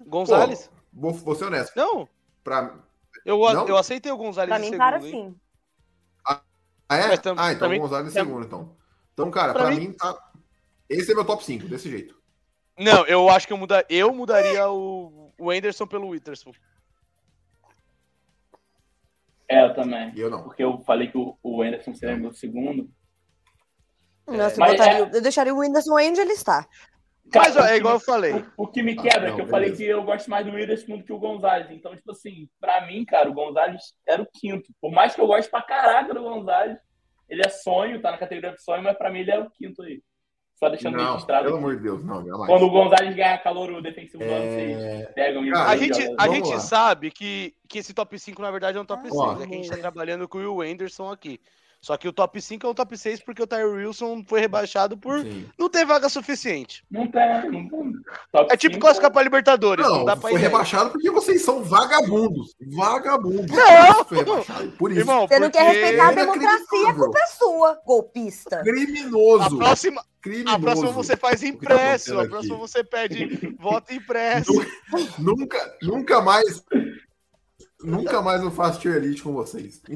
Gonzalez? vou, vou ser honesto. Não, Pra... eu, Não? eu aceitei o Gonzalez Pra em mim, segundo. para hein? sim. Ah, é? Tam- ah, então o Gonzalez em segundo, então. Então, cara, Pra pra, mim- mim, tá. Esse é meu top 5, desse jeito. Não, eu acho que eu, muda... eu mudaria o... o Anderson pelo Witherspoon. É, eu também. E eu não. Porque eu falei que o, o Anderson seria meu segundo. Nossa, eu, botaria, é... eu deixaria o Whindersson onde ele está. Mas ó, é igual eu falei. O, o que me quebra é que eu beleza. falei que eu gosto mais do Whindersson do que o Gonzalez. Então, tipo assim, pra mim, cara, o Gonzalez era o quinto. Por mais que eu goste pra caraca do Gonzalez, ele é sonho, tá na categoria de sonho, mas pra mim ele é o quinto aí. Só deixando não, registrado. Pelo amor de Deus, não, jamais. Quando o Gonzalez ganhar calor o defensivo do ano, vocês é, pegam isso. A gente, a gente sabe que, que esse top 5, na verdade, é um top ah, 6. É que a gente tá trabalhando com o Will Anderson aqui. Só que o top 5 é o top 6 porque o Tyre Wilson foi rebaixado por Sim. não ter vaga suficiente. Não tem, não tem. Top é tipo classificar pra Libertadores. Não, não dá pra foi rebaixado porque vocês são vagabundos. Vagabundos. Não! Foi rebaixado. Por isso. Irmão, Você não quer respeitar a democracia, a culpa é sua, golpista. Criminoso. A próxima, Criminoso. A próxima você faz tá impresso. Tá a próxima aqui. você pede [laughs] voto impresso. Nunca, nunca mais Nunca mais eu faço tier elite com vocês. [laughs] uh,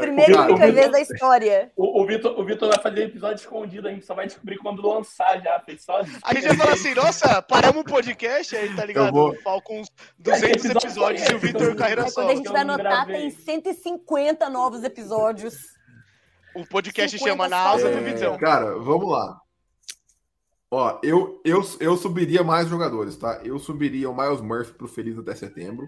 Primeira e única vez da história. O, o, Vitor, o Vitor vai fazer episódio escondido, a gente só vai descobrir quando lançar já. Fez só a gente vai falar assim, nossa, paramos o podcast, aí tá ligado? Vou... Falcons 200 episódios e o Vitor carreira só. Quando a gente vai anotar, tem 150 novos episódios. O podcast chama Na Asa do Vitão. Cara, vamos lá. Ó, eu, eu, eu subiria mais jogadores, tá? Eu subiria o Miles Murphy pro Feliz até setembro.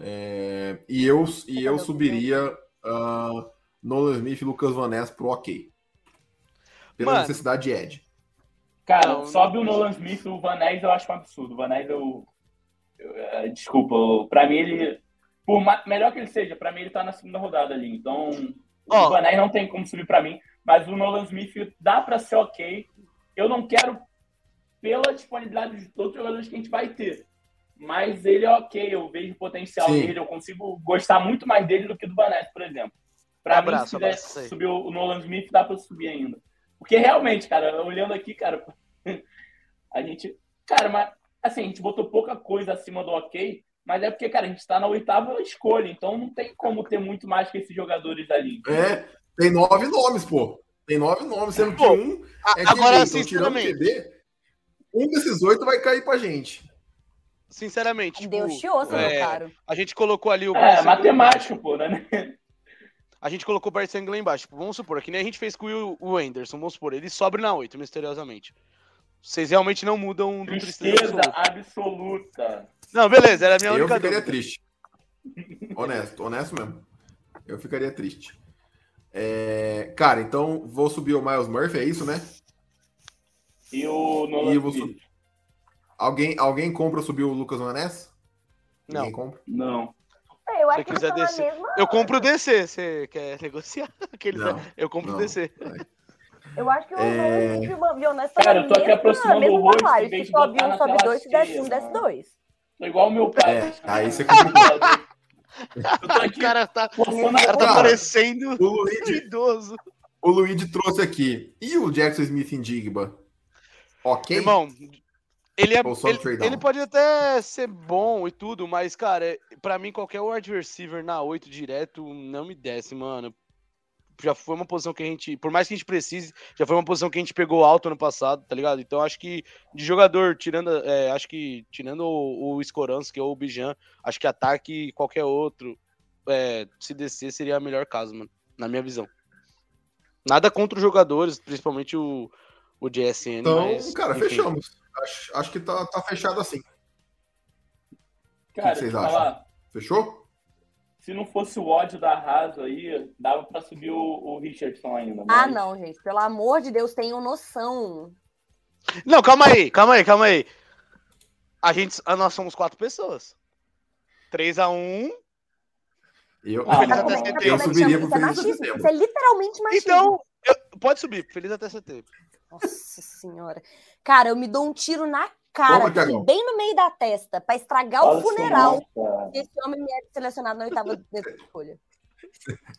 É, e eu, e eu subiria uh, Nolan Smith e Lucas Van Ness pro ok. Pela Mano. necessidade de Ed. Cara, não, sobe o Nolan Smith e o Van Ness eu acho um absurdo. O Van Ness eu, eu, eu. desculpa, pra mim ele. Por melhor que ele seja, pra mim ele tá na segunda rodada ali. Então, oh. o Van Ness não tem como subir pra mim. Mas o Nolan Smith dá pra ser ok eu não quero pela disponibilidade de todos os jogadores que a gente vai ter. Mas ele é ok, eu vejo o potencial Sim. dele, eu consigo gostar muito mais dele do que do Vanessa, por exemplo. Para mim, se quiser subir o Nolan Smith, dá para subir ainda. Porque realmente, cara, olhando aqui, cara, [laughs] a gente. Cara, mas assim, a gente botou pouca coisa acima do ok, mas é porque, cara, a gente está na oitava escolha, então não tem como ter muito mais que esses jogadores ali. É, tem nove nomes, pô. Tem nove nomes, sendo que um é agora. Então, QB, um desses oito vai cair pra gente. Sinceramente. Tipo, Deus te ouça, é, meu caro. A gente colocou ali o. É, matemático, pô, né? A gente colocou o Barcelona lá embaixo. Tipo, vamos supor, que nem a gente fez com o Anderson, vamos supor, ele sobe na 8, misteriosamente. Vocês realmente não mudam do tristeza, absoluta. Não, beleza, era a minha eu única Eu ficaria dúvida. triste. Honesto, honesto mesmo. Eu ficaria triste. É, cara, então vou subir o Miles Murphy, é isso, né? E o Nolan e sub... alguém, alguém compra subir o Lucas Vanessa? Não. Não. É, eu acho que quiser descer. Mesma... Eu compro o DC, você quer negociar? [laughs] Aqueles, não, eu compro o DC. [laughs] Eu acho que o é... Vanessa Cara, eu tô aqui aproximando o rosto. Se sobe um, sobe dois, se desce um, desce dois. Tô igual o meu pai. É, aí você compra. [laughs] o cara tá, o cara tá parecendo o Luigi, idoso. O Luigi trouxe aqui. E o Jackson Smith em Digba? Ok? Irmão, ele, é, ele, ele, pode até ser bom e tudo, mas, cara, para mim, qualquer wide receiver na 8 direto não me desce, mano já foi uma posição que a gente, por mais que a gente precise, já foi uma posição que a gente pegou alto no passado, tá ligado? Então acho que de jogador, tirando, é, acho que tirando o, o ou o Bijan, acho que ataque qualquer outro, é, se descer seria a melhor caso, mano, na minha visão. Nada contra os jogadores, principalmente o, o JSN. Então, mas, cara, enfim. fechamos. Acho, acho que tá, tá fechado assim. Cara, o que vocês acham? Falar... Fechou? Se não fosse o ódio da Raso aí, dava para subir o, o, Richardson ainda. Mas... Ah, não, gente. Pelo amor de Deus, tenham noção. Não, calma aí, calma aí, calma aí. A gente, nós somos quatro pessoas. 3 a 1 eu, ah, feliz até setembro. Eu subiria pro feliz até setembro. Isso é literalmente machismo. Então, eu, pode subir, feliz até setembro. Nossa senhora. Cara, eu me dou um tiro na cara aqui, bem no meio da testa, para estragar o funeral desse homem me é selecionado na oitava [laughs] escolha.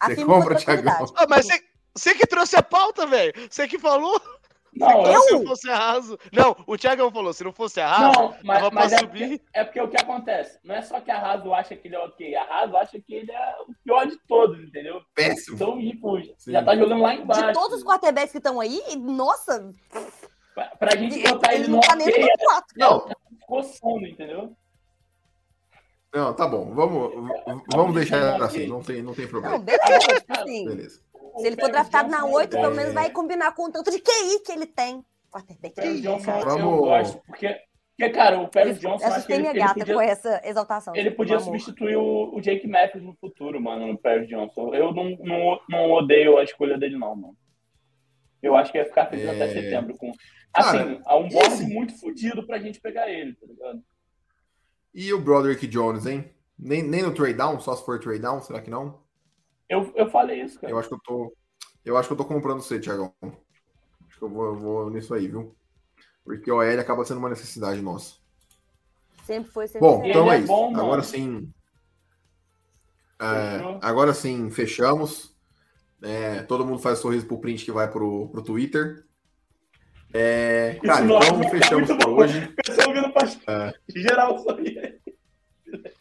Você compra, Thiagão? Ah, mas você, você que trouxe a pauta, velho. Você que falou. Não, eu... Se não fosse raso. Não, o Thiagão falou, se não fosse raso, não, mas, mas é, subir. Porque, é porque o que acontece? Não é só que a Raso acha que ele é ok, a Raso acha que ele é o pior de todos, entendeu? Péssimo. Então, tipo, já tá jogando lá embaixo. De todos os quarterbacks que estão aí, nossa, Pra, pra gente botar ele, ele no tá ok, não, coçando, entendeu? Não, tá bom. Vamos, vamos deixar assim, não tem, não tem problema. Não, beleza, assim. beleza. Se ele for draftado na 8, pelo menos vai combinar com o tanto de QI que ele tem. Quarterback. O Johnson eu gosto, porque porque, cara, o Paris Johnson. Acho que ele, minha gata podia, com essa exaltação. Ele podia substituir o, o, Jake Matthews no futuro, mano, no Paris Johnson. Eu não, não, não odeio a escolha dele, não, mano. Eu acho que ia ficar feliz é... até setembro. Com... Assim, há um board esse... muito fodido pra gente pegar ele, tá ligado? E o Broderick Jones, hein? Nem, nem no trade down, só se for trade down, será que não? Eu, eu falei isso, cara. Eu acho que eu tô. Eu acho que eu tô comprando você, Thiagão. Acho que eu vou, eu vou nisso aí, viu? Porque o OL acaba sendo uma necessidade nossa. Sempre foi, sempre Bom, então é, é isso. Bom, agora sim. É, agora sim, fechamos. É, todo mundo faz sorriso pro print que vai pro, pro Twitter. É, cara, então fechamos por bom. hoje. [laughs] É. Geral sorriso.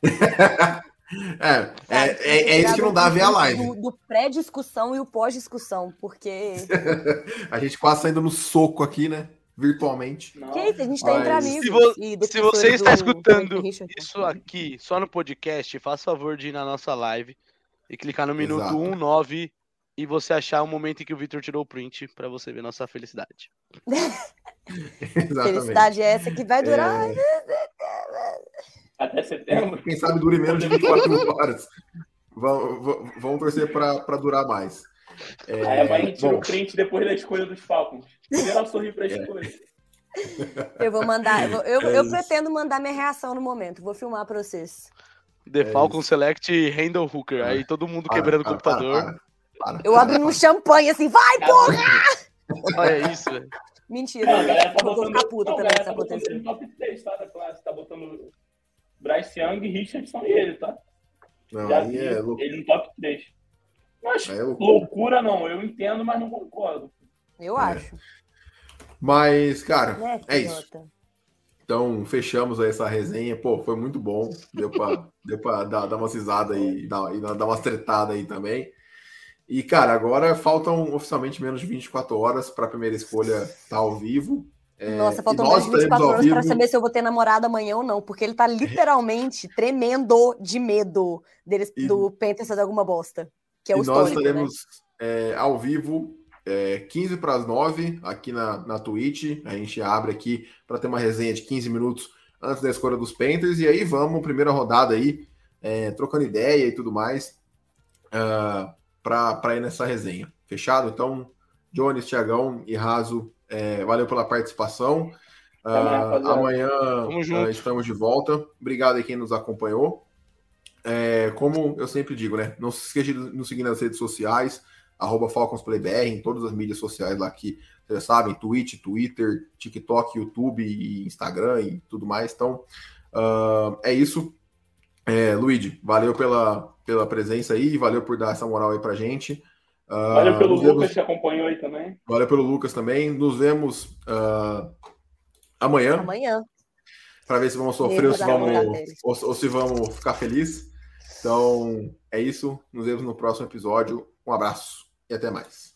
[laughs] É, é, é, é, isso que não dá a ver a live. Do, do pré-discussão e o pós-discussão, porque. [laughs] a gente quase saindo no soco aqui, né? virtualmente. Que isso, a gente tá entre amigos. Se, vo se você está do, escutando do isso aqui só no podcast, faça favor de ir na nossa live e clicar no minuto Exato. 19 e você achar o momento em que o Victor tirou o print para você ver nossa felicidade. [laughs] felicidade é essa que vai durar. É... Até setembro. Quem sabe dure menos de 24 [laughs] horas. Vamos, vamos torcer para durar mais. É, Aí a mãe tira o print depois da escolha dos Falcons. Ela sorri para a escolha. Eu vou mandar, eu, eu, é eu pretendo mandar minha reação no momento. Vou filmar para vocês. The é Falcon isso. Select Handle Hooker. Aí todo mundo para, quebrando o computador. Para, eu abro um champanhe assim, vai, porra! Olha isso, velho. Mentira, não, galera, tá vou ficar puta não, também se tá acontecer. top 3, tá, da classe. Tá botando Bryce Young, Richardson e ele, tá? Não, Já vi é ele no top 3. Mas é loucura não, eu entendo, mas não concordo. Eu é. acho. Mas, cara, é, é isso. Então, fechamos aí essa resenha. Pô, foi muito bom. Deu pra, deu pra dar, dar uma cisada e dar, e dar umas tretadas aí também. E, cara, agora faltam oficialmente menos de 24 horas para a primeira escolha estar tá ao vivo. É, Nossa, faltam mais de 24 horas para saber se eu vou ter namorada amanhã ou não, porque ele tá literalmente [laughs] tremendo de medo deles, e... do Panthers fazer alguma bosta que é o e nós né? estaremos né? é, ao vivo é, 15 para as 9 aqui na, na Twitch. A gente abre aqui para ter uma resenha de 15 minutos antes da escolha dos Panthers. E aí vamos, primeira rodada aí, é, trocando ideia e tudo mais, uh, para ir nessa resenha. Fechado? Então, Jones, Tiagão e Raso, é, valeu pela participação. Uh, amanhã uh, estamos de volta. Obrigado a quem nos acompanhou. É, como eu sempre digo, né? Não se esqueça de nos seguir nas redes sociais, arroba FalconsPlayBR, em todas as mídias sociais lá que vocês sabem, Twitch, Twitter, TikTok, YouTube e Instagram e tudo mais. Então, uh, é isso. É, Luigi, valeu pela, pela presença aí, valeu por dar essa moral aí pra gente. Uh, valeu pelo Lucas vemos... que acompanhou aí também. Valeu pelo Lucas também. Nos vemos uh, amanhã. Amanhã. Para ver se vamos sofrer ou se vamos, ou, ou se vamos ficar felizes. Então, é isso. Nos vemos no próximo episódio. Um abraço e até mais.